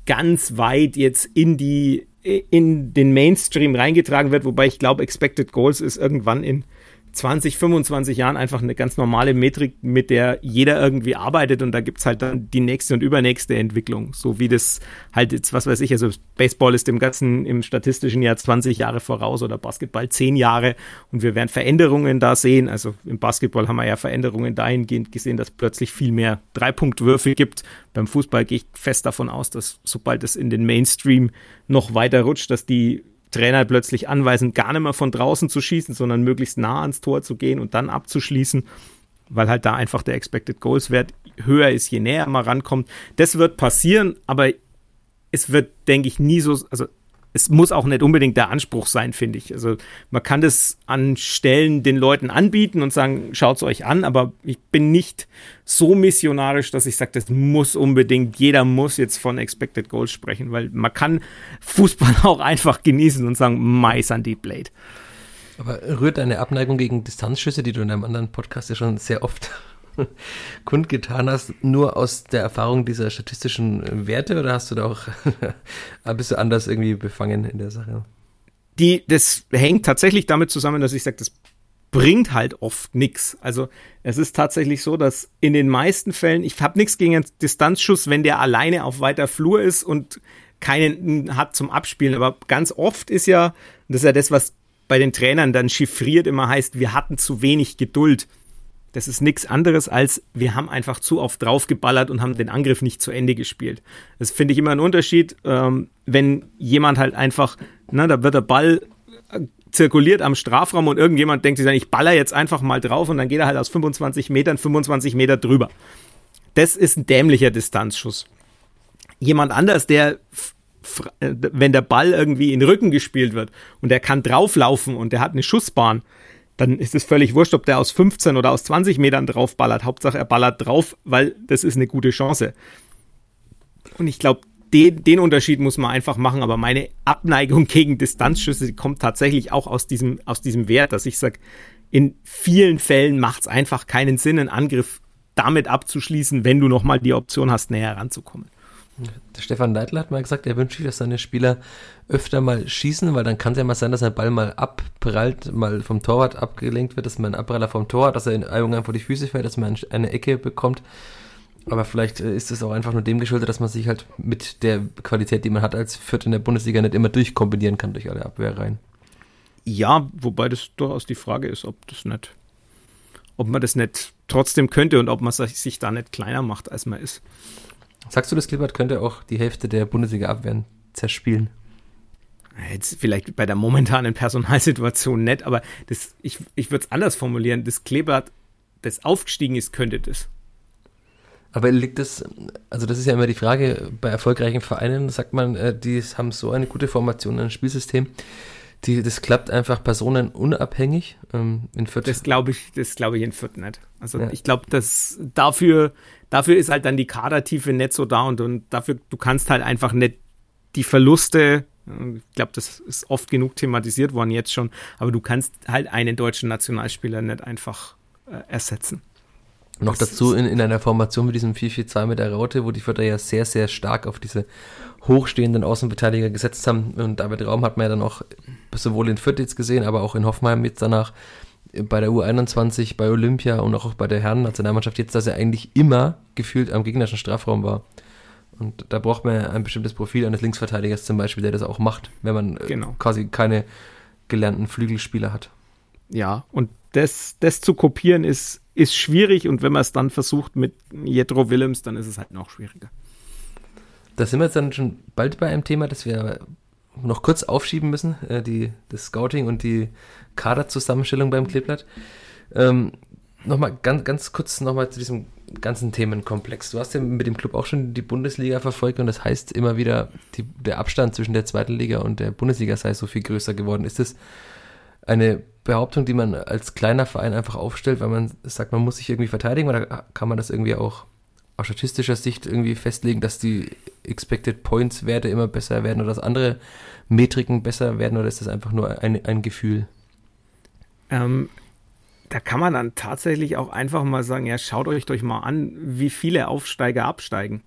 ganz weit jetzt in die in den Mainstream reingetragen wird, wobei ich glaube, Expected Goals ist irgendwann in 20, 25 Jahren einfach eine ganz normale Metrik, mit der jeder irgendwie arbeitet und da gibt's halt dann die nächste und übernächste Entwicklung. So wie das halt jetzt, was weiß ich, also Baseball ist dem Ganzen im statistischen Jahr 20 Jahre voraus oder Basketball 10 Jahre und wir werden Veränderungen da sehen. Also im Basketball haben wir ja Veränderungen dahingehend gesehen, dass plötzlich viel mehr Dreipunktwürfe gibt. Beim Fußball gehe ich fest davon aus, dass sobald es in den Mainstream noch weiter rutscht, dass die Trainer plötzlich anweisen, gar nicht mehr von draußen zu schießen, sondern möglichst nah ans Tor zu gehen und dann abzuschließen, weil halt da einfach der Expected Goals Wert höher ist, je näher man rankommt. Das wird passieren, aber es wird, denke ich, nie so, also es muss auch nicht unbedingt der Anspruch sein, finde ich. Also man kann das an Stellen den Leuten anbieten und sagen, schaut es euch an, aber ich bin nicht so missionarisch, dass ich sage, das muss unbedingt, jeder muss jetzt von Expected Goals sprechen, weil man kann Fußball [laughs] auch einfach genießen und sagen, Mais an die Blade. Aber rührt deine Abneigung gegen Distanzschüsse, die du in einem anderen Podcast ja schon sehr oft [laughs] kundgetan hast, nur aus der Erfahrung dieser statistischen Werte oder hast du da auch [laughs] ein bisschen anders irgendwie befangen in der Sache? Die, das hängt tatsächlich damit zusammen, dass ich sage, das bringt halt oft nichts. Also es ist tatsächlich so, dass in den meisten Fällen, ich habe nichts gegen einen Distanzschuss, wenn der alleine auf weiter Flur ist und keinen hat zum Abspielen. Aber ganz oft ist ja, das ist ja das, was bei den Trainern dann chiffriert immer heißt, wir hatten zu wenig Geduld. Das ist nichts anderes als, wir haben einfach zu oft draufgeballert und haben den Angriff nicht zu Ende gespielt. Das finde ich immer ein Unterschied, ähm, wenn jemand halt einfach, na, da wird der Ball äh, zirkuliert am Strafraum und irgendjemand denkt sich dann, ich baller jetzt einfach mal drauf und dann geht er halt aus 25 Metern 25 Meter drüber. Das ist ein dämlicher Distanzschuss. Jemand anders, der äh, wenn der Ball irgendwie in den Rücken gespielt wird und der kann drauflaufen und der hat eine Schussbahn, dann ist es völlig wurscht, ob der aus 15 oder aus 20 Metern drauf ballert. Hauptsache er ballert drauf, weil das ist eine gute Chance. Und ich glaube, den, den Unterschied muss man einfach machen, aber meine Abneigung [laughs] gegen Distanzschüsse kommt tatsächlich auch aus diesem, aus diesem Wert, dass ich sage, in vielen Fällen macht es einfach keinen Sinn, einen Angriff damit abzuschließen, wenn du nochmal die Option hast, näher ranzukommen. Der Stefan Neidl hat mal gesagt, er wünscht sich, dass seine Spieler öfter mal schießen, weil dann kann es ja mal sein, dass ein Ball mal abprallt, mal vom Torwart abgelenkt wird, dass man einen Abpraller vom Tor dass er in irgendwann vor die Füße fällt, dass man eine Ecke bekommt. Aber vielleicht äh, ist es auch einfach nur dem geschuldet, dass man sich halt mit der Qualität, die man hat als Viert in der Bundesliga, nicht immer durchkombinieren kann durch alle Abwehrreihen. Ja, wobei das durchaus die Frage ist, ob das nicht, ob man das nicht trotzdem könnte und ob man sich da nicht kleiner macht, als man ist. Sagst du, das Klippert könnte auch die Hälfte der Bundesliga-Abwehren zerspielen? Jetzt vielleicht bei der momentanen Personalsituation nicht, aber das, ich, ich würde es anders formulieren. Das Kleeblatt, das aufgestiegen ist, könnte das. Aber liegt das, also das ist ja immer die Frage, bei erfolgreichen Vereinen sagt man, äh, die haben so eine gute Formation, ein Spielsystem, die, das klappt einfach personenunabhängig. Ähm, in Fürth. Das glaube ich, das glaube ich in Fürth nicht. Also ja. ich glaube, dass dafür, dafür ist halt dann die Kadertiefe nicht so da und, und dafür, du kannst halt einfach nicht die Verluste, ich glaube, das ist oft genug thematisiert worden jetzt schon, aber du kannst halt einen deutschen Nationalspieler nicht einfach äh, ersetzen. Noch das dazu in, in einer Formation mit diesem 4-4-2 mit der Raute, wo die Vierter ja sehr, sehr stark auf diese hochstehenden Außenverteidiger gesetzt haben. Und David Raum hat man ja dann auch sowohl in Fürth jetzt gesehen, aber auch in Hoffenheim jetzt danach bei der U21, bei Olympia und auch bei der Herren-Nationalmannschaft jetzt, dass er eigentlich immer gefühlt am gegnerischen Strafraum war. Und da braucht man ein bestimmtes Profil eines Linksverteidigers zum Beispiel, der das auch macht, wenn man äh, genau. quasi keine gelernten Flügelspieler hat. Ja, und das, das zu kopieren ist ist schwierig und wenn man es dann versucht mit Jetro Willems, dann ist es halt noch schwieriger. Da sind wir jetzt dann schon bald bei einem Thema, das wir noch kurz aufschieben müssen, äh, die, das Scouting und die Kaderzusammenstellung beim Kleeblatt. Ähm, nochmal ganz, ganz kurz nochmal zu diesem ganzen Themenkomplex. Du hast ja mit dem Club auch schon die Bundesliga verfolgt und das heißt immer wieder, die, der Abstand zwischen der zweiten Liga und der Bundesliga sei so viel größer geworden. Ist das eine Behauptung, die man als kleiner Verein einfach aufstellt, weil man sagt, man muss sich irgendwie verteidigen oder kann man das irgendwie auch aus statistischer Sicht irgendwie festlegen, dass die Expected Points Werte immer besser werden oder dass andere Metriken besser werden oder ist das einfach nur ein, ein Gefühl? Ähm, da kann man dann tatsächlich auch einfach mal sagen, ja, schaut euch doch mal an, wie viele Aufsteiger absteigen.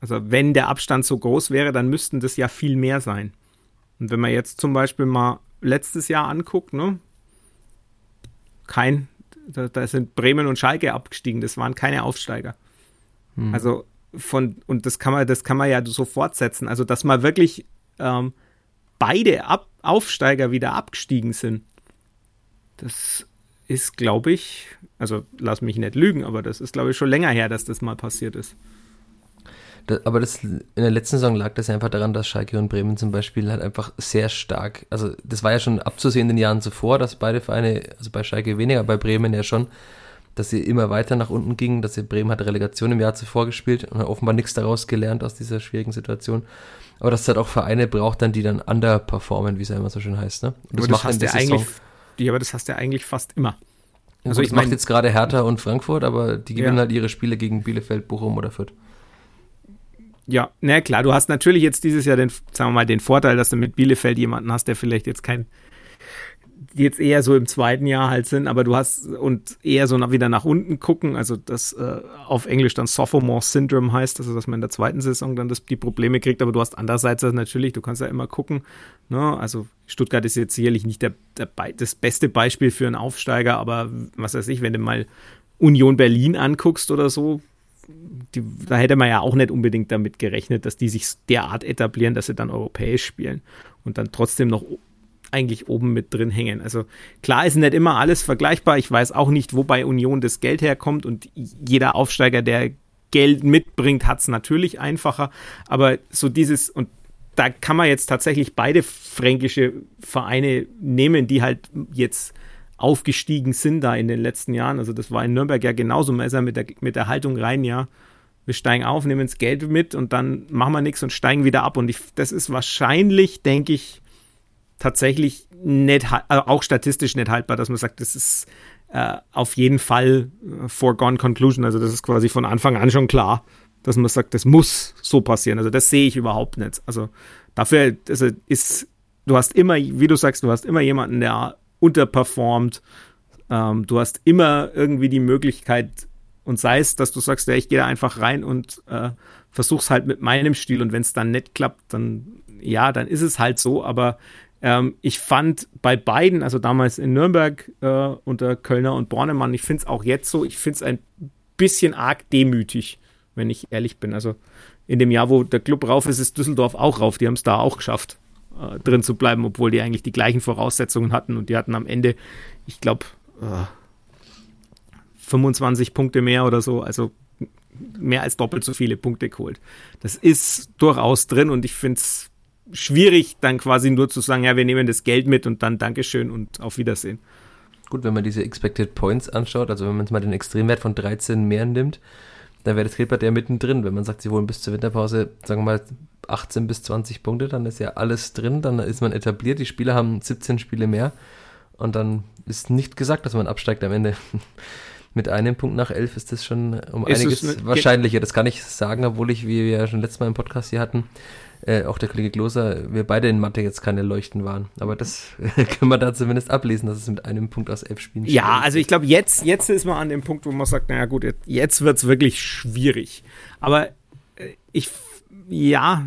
Also wenn der Abstand so groß wäre, dann müssten das ja viel mehr sein. Und wenn man jetzt zum Beispiel mal letztes Jahr anguckt, ne, kein, da, da sind Bremen und Schalke abgestiegen, das waren keine Aufsteiger. Hm. Also von, und das kann man, das kann man ja so fortsetzen. Also, dass mal wirklich ähm, beide Ab Aufsteiger wieder abgestiegen sind, das ist, glaube ich, also lass mich nicht lügen, aber das ist, glaube ich, schon länger her, dass das mal passiert ist. Das, aber das, in der letzten Saison lag das einfach daran, dass Schalke und Bremen zum Beispiel halt einfach sehr stark, also das war ja schon abzusehen in den Jahren zuvor, dass beide Vereine, also bei Schalke weniger, bei Bremen ja schon, dass sie immer weiter nach unten gingen, dass sie Bremen hat Relegation im Jahr zuvor gespielt und hat offenbar nichts daraus gelernt aus dieser schwierigen Situation. Aber dass es halt auch Vereine braucht dann, die dann underperformen, wie es ja immer so schön heißt. Ne? Und das, das macht ja eigentlich, ja, aber das hast du ja eigentlich fast immer. Also ich mache jetzt gerade Hertha und Frankfurt, aber die gewinnen ja. halt ihre Spiele gegen Bielefeld, Bochum oder Fürth. Ja, na klar, du hast natürlich jetzt dieses Jahr den, sagen wir mal, den Vorteil, dass du mit Bielefeld jemanden hast, der vielleicht jetzt kein jetzt eher so im zweiten Jahr halt sind, aber du hast und eher so nach, wieder nach unten gucken, also das äh, auf Englisch dann Sophomore Syndrome heißt, also dass man in der zweiten Saison dann das, die Probleme kriegt, aber du hast andererseits natürlich, du kannst ja immer gucken, ne? also Stuttgart ist jetzt sicherlich nicht der, der, das beste Beispiel für einen Aufsteiger, aber was weiß ich, wenn du mal Union Berlin anguckst oder so, die, da hätte man ja auch nicht unbedingt damit gerechnet, dass die sich derart etablieren, dass sie dann europäisch spielen und dann trotzdem noch eigentlich oben mit drin hängen. Also klar ist nicht immer alles vergleichbar. Ich weiß auch nicht, wo bei Union das Geld herkommt und jeder Aufsteiger, der Geld mitbringt, hat es natürlich einfacher. Aber so dieses, und da kann man jetzt tatsächlich beide fränkische Vereine nehmen, die halt jetzt aufgestiegen sind da in den letzten Jahren. Also das war in Nürnberg ja genauso. Man mit der, mit der Haltung rein, ja, wir steigen auf, nehmen das Geld mit und dann machen wir nichts und steigen wieder ab. Und ich, das ist wahrscheinlich, denke ich, tatsächlich nicht, äh, auch statistisch nicht haltbar, dass man sagt, das ist äh, auf jeden Fall äh, foregone conclusion. Also das ist quasi von Anfang an schon klar, dass man sagt, das muss so passieren. Also das sehe ich überhaupt nicht. Also dafür also ist, du hast immer, wie du sagst, du hast immer jemanden, der unterperformt. Ähm, du hast immer irgendwie die Möglichkeit, und sei es, dass du sagst, ja, ich gehe da einfach rein und äh, versuch's halt mit meinem Stil und wenn es dann nicht klappt, dann ja, dann ist es halt so, aber ähm, ich fand bei beiden, also damals in Nürnberg äh, unter Kölner und Bornemann, ich finde es auch jetzt so, ich finde es ein bisschen arg demütig, wenn ich ehrlich bin. Also in dem Jahr, wo der Club rauf ist, ist Düsseldorf auch rauf. Die haben es da auch geschafft, äh, drin zu bleiben, obwohl die eigentlich die gleichen Voraussetzungen hatten und die hatten am Ende, ich glaube, äh, 25 Punkte mehr oder so. Also mehr als doppelt so viele Punkte geholt. Das ist durchaus drin und ich finde es schwierig, dann quasi nur zu sagen, ja, wir nehmen das Geld mit und dann Dankeschön und auf Wiedersehen. Gut, wenn man diese Expected Points anschaut, also wenn man jetzt mal den Extremwert von 13 mehr nimmt, dann wäre das Kleeblatt ja mittendrin. Wenn man sagt, sie holen bis zur Winterpause, sagen wir mal, 18 bis 20 Punkte, dann ist ja alles drin, dann ist man etabliert, die Spieler haben 17 Spiele mehr und dann ist nicht gesagt, dass man absteigt am Ende. [laughs] Mit einem Punkt nach 11 ist das schon um ist einiges wahrscheinlicher. Das kann ich sagen, obwohl ich, wie wir ja schon letztes Mal im Podcast hier hatten, äh, auch der Kollege Gloser, wir beide in Mathe jetzt keine Leuchten waren. Aber das [laughs] können wir da zumindest ablesen, dass es mit einem Punkt aus elf Spielen Ja, also ich glaube, jetzt, jetzt ist man an dem Punkt, wo man sagt, naja gut, jetzt wird es wirklich schwierig. Aber äh, ich, ja,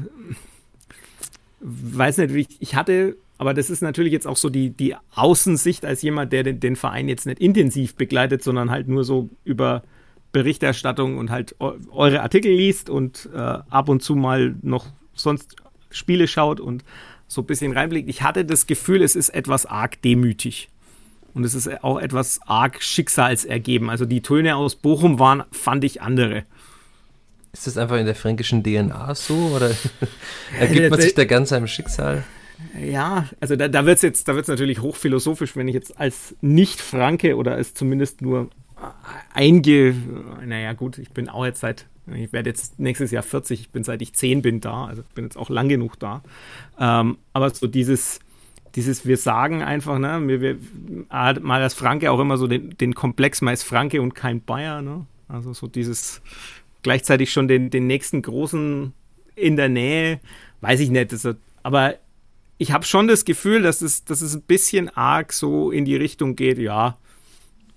weiß nicht, ich, ich hatte aber das ist natürlich jetzt auch so die, die Außensicht als jemand, der den, den, Verein jetzt nicht intensiv begleitet, sondern halt nur so über Berichterstattung und halt eure Artikel liest und äh, ab und zu mal noch sonst Spiele schaut und so ein bisschen reinblickt. Ich hatte das Gefühl, es ist etwas arg demütig. Und es ist auch etwas arg schicksalsergeben. Also die Töne aus Bochum waren, fand ich andere. Ist das einfach in der fränkischen DNA so oder [laughs] ergibt man sich da ganz seinem Schicksal? Ja, also da, da wird es jetzt, da wird es natürlich hochphilosophisch, wenn ich jetzt als Nicht-Franke oder als zumindest nur einge, naja gut, ich bin auch jetzt seit, ich werde jetzt nächstes Jahr 40, ich bin seit ich 10 bin da, also bin jetzt auch lang genug da. Ähm, aber so dieses, dieses, wir sagen einfach, ne, wir, wir, mal als Franke auch immer so den, den Komplex, man ist Franke und kein Bayer, ne? Also so dieses, gleichzeitig schon den, den nächsten großen in der Nähe, weiß ich nicht, das, aber ich habe schon das Gefühl, dass es, dass es ein bisschen arg so in die Richtung geht, ja,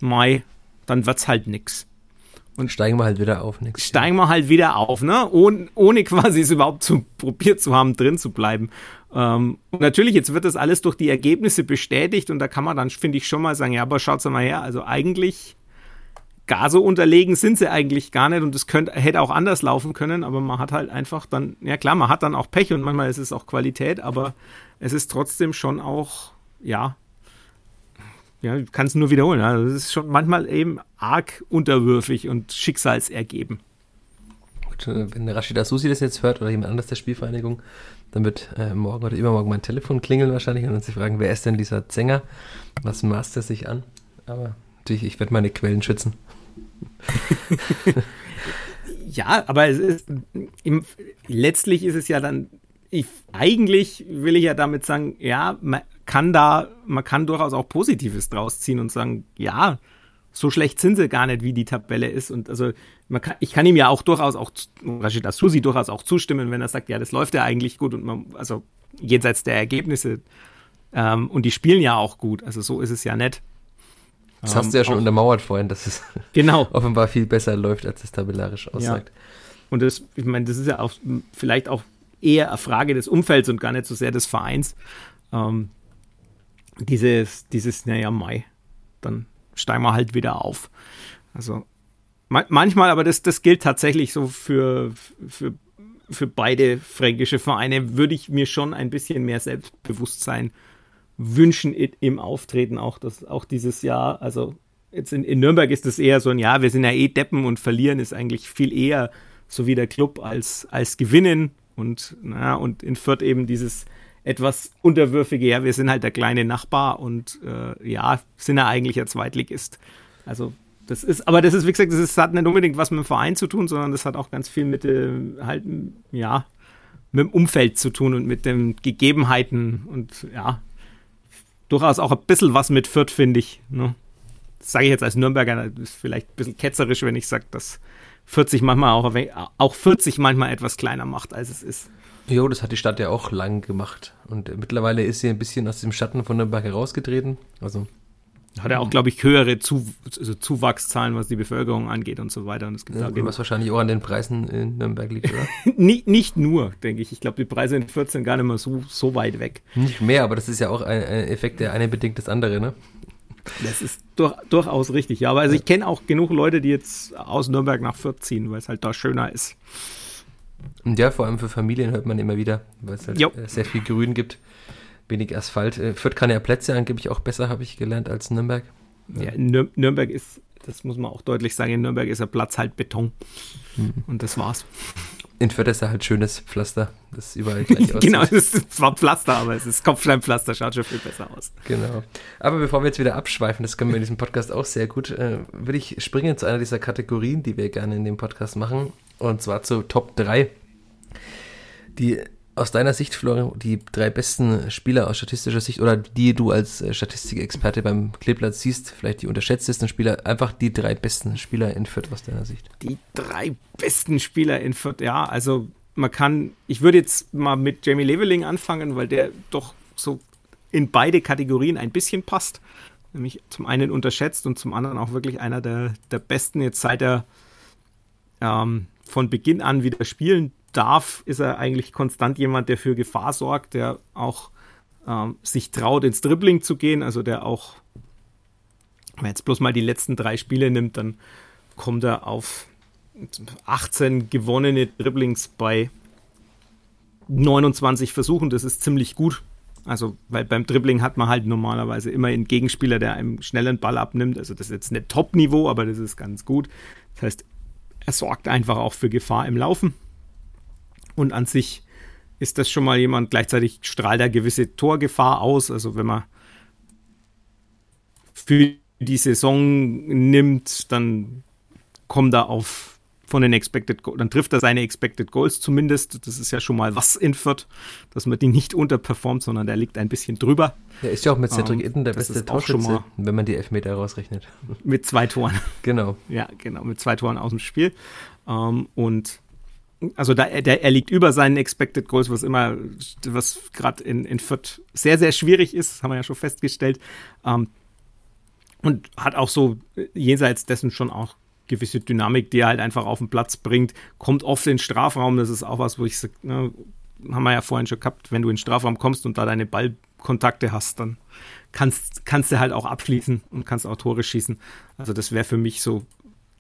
Mai, dann wird's halt nix. Und steigen wir halt wieder auf. Nix. Steigen wir halt wieder auf, ne? Ohne, ohne quasi es überhaupt zu, probiert zu haben, drin zu bleiben. Ähm, und natürlich, jetzt wird das alles durch die Ergebnisse bestätigt und da kann man dann, finde ich, schon mal sagen, ja, aber schaut's mal her, also eigentlich gar so unterlegen sind sie eigentlich gar nicht und es hätte auch anders laufen können, aber man hat halt einfach dann, ja klar, man hat dann auch Pech und manchmal ist es auch Qualität, aber es ist trotzdem schon auch, ja, ja, ich kann es nur wiederholen. Also es ist schon manchmal eben arg unterwürfig und schicksalsergeben. Gut, äh, wenn Rashida Susi das jetzt hört oder jemand anders der Spielvereinigung, dann wird äh, morgen oder übermorgen mein Telefon klingeln wahrscheinlich und dann sich fragen, wer ist denn dieser Zänger? Was maßt er sich an? Aber natürlich, ich werde meine Quellen schützen. [laughs] ja, aber es ist, im, letztlich ist es ja dann, ich, eigentlich will ich ja damit sagen, ja, man kann da, man kann durchaus auch Positives draus ziehen und sagen, ja, so schlecht sind sie gar nicht, wie die Tabelle ist. Und also kann, ich kann ihm ja auch durchaus auch, Rashid Asusi durchaus auch zustimmen, wenn er sagt, ja, das läuft ja eigentlich gut und man, also jenseits der Ergebnisse. Ähm, und die spielen ja auch gut. Also so ist es ja nett. Das hast du ja schon auch, untermauert vorhin, dass es genau. [laughs] offenbar viel besser läuft, als es tabellarisch aussagt. Ja. Und das, ich meine, das ist ja auch vielleicht auch eher eine Frage des Umfelds und gar nicht so sehr des Vereins. Ähm, dieses, dieses, naja, Mai, dann steigen wir halt wieder auf. Also manchmal, aber das, das gilt tatsächlich so für, für, für beide fränkische Vereine, würde ich mir schon ein bisschen mehr Selbstbewusstsein wünschen im Auftreten auch, dass auch dieses Jahr, also jetzt in, in Nürnberg ist es eher so ein, ja, wir sind ja eh Deppen und verlieren ist eigentlich viel eher so wie der Club als, als gewinnen und, na, und in Fürth eben dieses etwas unterwürfige, ja, wir sind halt der kleine Nachbar und äh, ja, sind ja eigentlich ein Zweitligist. Also das ist, aber das ist, wie gesagt, das ist, hat nicht unbedingt was mit dem Verein zu tun, sondern das hat auch ganz viel mit dem, halt, ja, mit dem Umfeld zu tun und mit den Gegebenheiten und ja, durchaus auch ein bisschen was mit Fürth, finde ich. Ne? Das sage ich jetzt als Nürnberger, das ist vielleicht ein bisschen ketzerisch, wenn ich sage, dass 40 manchmal auch, auch 40 manchmal etwas kleiner macht, als es ist. Jo, das hat die Stadt ja auch lang gemacht. Und mittlerweile ist sie ein bisschen aus dem Schatten von Nürnberg herausgetreten. Also hat er auch, glaube ich, höhere Zu also Zuwachszahlen, was die Bevölkerung angeht und so weiter. Und es gibt ja, was wahrscheinlich auch an den Preisen in Nürnberg liegt, oder? [laughs] nicht, nicht nur, denke ich. Ich glaube, die Preise in 14 gar nicht mehr so, so weit weg. Nicht mehr, aber das ist ja auch ein, ein Effekt, der eine bedingt das andere, ne? Das ist durch, durchaus richtig, ja. Aber also ich kenne auch genug Leute, die jetzt aus Nürnberg nach Fürth ziehen, weil es halt da schöner ist. Und ja, vor allem für Familien hört man immer wieder, weil es halt jo. Äh, sehr viel Grün gibt wenig Asphalt. Äh, Fürth kann ja Plätze angeblich auch besser, habe ich gelernt, als Nürnberg. Ja, Nür Nürnberg ist, das muss man auch deutlich sagen, in Nürnberg ist der Platz halt Beton. Mhm. Und das war's. In Fürth ist er halt schönes Pflaster, das überall gleich [laughs] aussieht. genau, es ist zwar Pflaster, aber es ist Kopfsteinpflaster, schaut schon viel besser aus. Genau. Aber bevor wir jetzt wieder abschweifen, das können wir in diesem Podcast auch sehr gut, äh, würde ich springen zu einer dieser Kategorien, die wir gerne in dem Podcast machen. Und zwar zu Top 3. Die aus deiner Sicht, Florian, die drei besten Spieler aus statistischer Sicht oder die du als äh, Statistikexperte beim Kleeblatt siehst, vielleicht die unterschätztesten Spieler, einfach die drei besten Spieler in Fürth aus deiner Sicht? Die drei besten Spieler in Fürth, ja, also man kann, ich würde jetzt mal mit Jamie Leveling anfangen, weil der doch so in beide Kategorien ein bisschen passt. Nämlich zum einen unterschätzt und zum anderen auch wirklich einer der, der besten, jetzt seit er ähm, von Beginn an wieder spielen darf, ist er eigentlich konstant jemand, der für Gefahr sorgt, der auch ähm, sich traut, ins Dribbling zu gehen, also der auch, wenn man jetzt bloß mal die letzten drei Spiele nimmt, dann kommt er auf 18 gewonnene Dribblings bei 29 Versuchen, das ist ziemlich gut. Also, weil beim Dribbling hat man halt normalerweise immer einen Gegenspieler, der einem schnellen Ball abnimmt. Also, das ist jetzt nicht Top-Niveau, aber das ist ganz gut. Das heißt, er sorgt einfach auch für Gefahr im Laufen. Und an sich ist das schon mal jemand, gleichzeitig strahlt er gewisse Torgefahr aus. Also, wenn man für die Saison nimmt, dann kommt er auf von den Expected Goals, dann trifft er seine Expected Goals zumindest. Das ist ja schon mal was in Fürth, dass man die nicht unterperformt, sondern der liegt ein bisschen drüber. Er ist ja auch mit Cedric um, Itten der beste Torschütze, wenn man die Elfmeter rausrechnet. Mit zwei Toren. Genau. Ja, genau, mit zwei Toren aus dem Spiel. Um, und also da, der, er liegt über seinen Expected Goals, was immer, was gerade in, in Fürth sehr, sehr schwierig ist, haben wir ja schon festgestellt. Um, und hat auch so jenseits dessen schon auch gewisse Dynamik, die er halt einfach auf den Platz bringt, kommt oft in den Strafraum. Das ist auch was, wo ich sage, ne, haben wir ja vorhin schon gehabt, wenn du in den Strafraum kommst und da deine Ballkontakte hast, dann kannst, kannst du halt auch abschließen und kannst auch Tore schießen. Also das wäre für mich so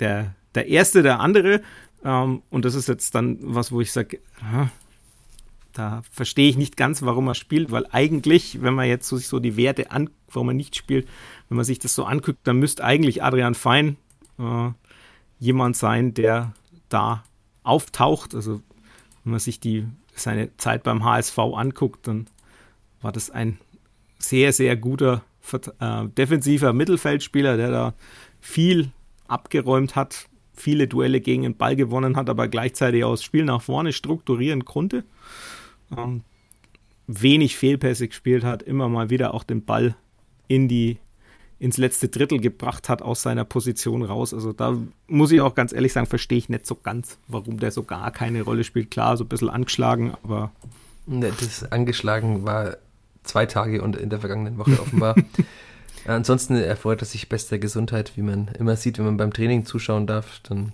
der, der erste, der andere. Ähm, und das ist jetzt dann was, wo ich sage, da verstehe ich nicht ganz, warum er spielt, weil eigentlich, wenn man jetzt so, sich so die Werte an, warum er nicht spielt, wenn man sich das so anguckt, dann müsste eigentlich Adrian Fein äh, jemand sein, der da auftaucht. Also wenn man sich die, seine Zeit beim HSV anguckt, dann war das ein sehr, sehr guter äh, defensiver Mittelfeldspieler, der da viel abgeräumt hat, viele Duelle gegen den Ball gewonnen hat, aber gleichzeitig auch das Spiel nach vorne strukturieren konnte. Ähm, wenig Fehlpässe gespielt hat, immer mal wieder auch den Ball in die ins letzte Drittel gebracht hat aus seiner Position raus. Also da muss ich auch ganz ehrlich sagen, verstehe ich nicht so ganz, warum der so gar keine Rolle spielt. Klar, so ein bisschen angeschlagen, aber. Ne, das angeschlagen war zwei Tage und in der vergangenen Woche [laughs] offenbar. Ansonsten erfreut er sich bester Gesundheit, wie man immer sieht, wenn man beim Training zuschauen darf. Dann,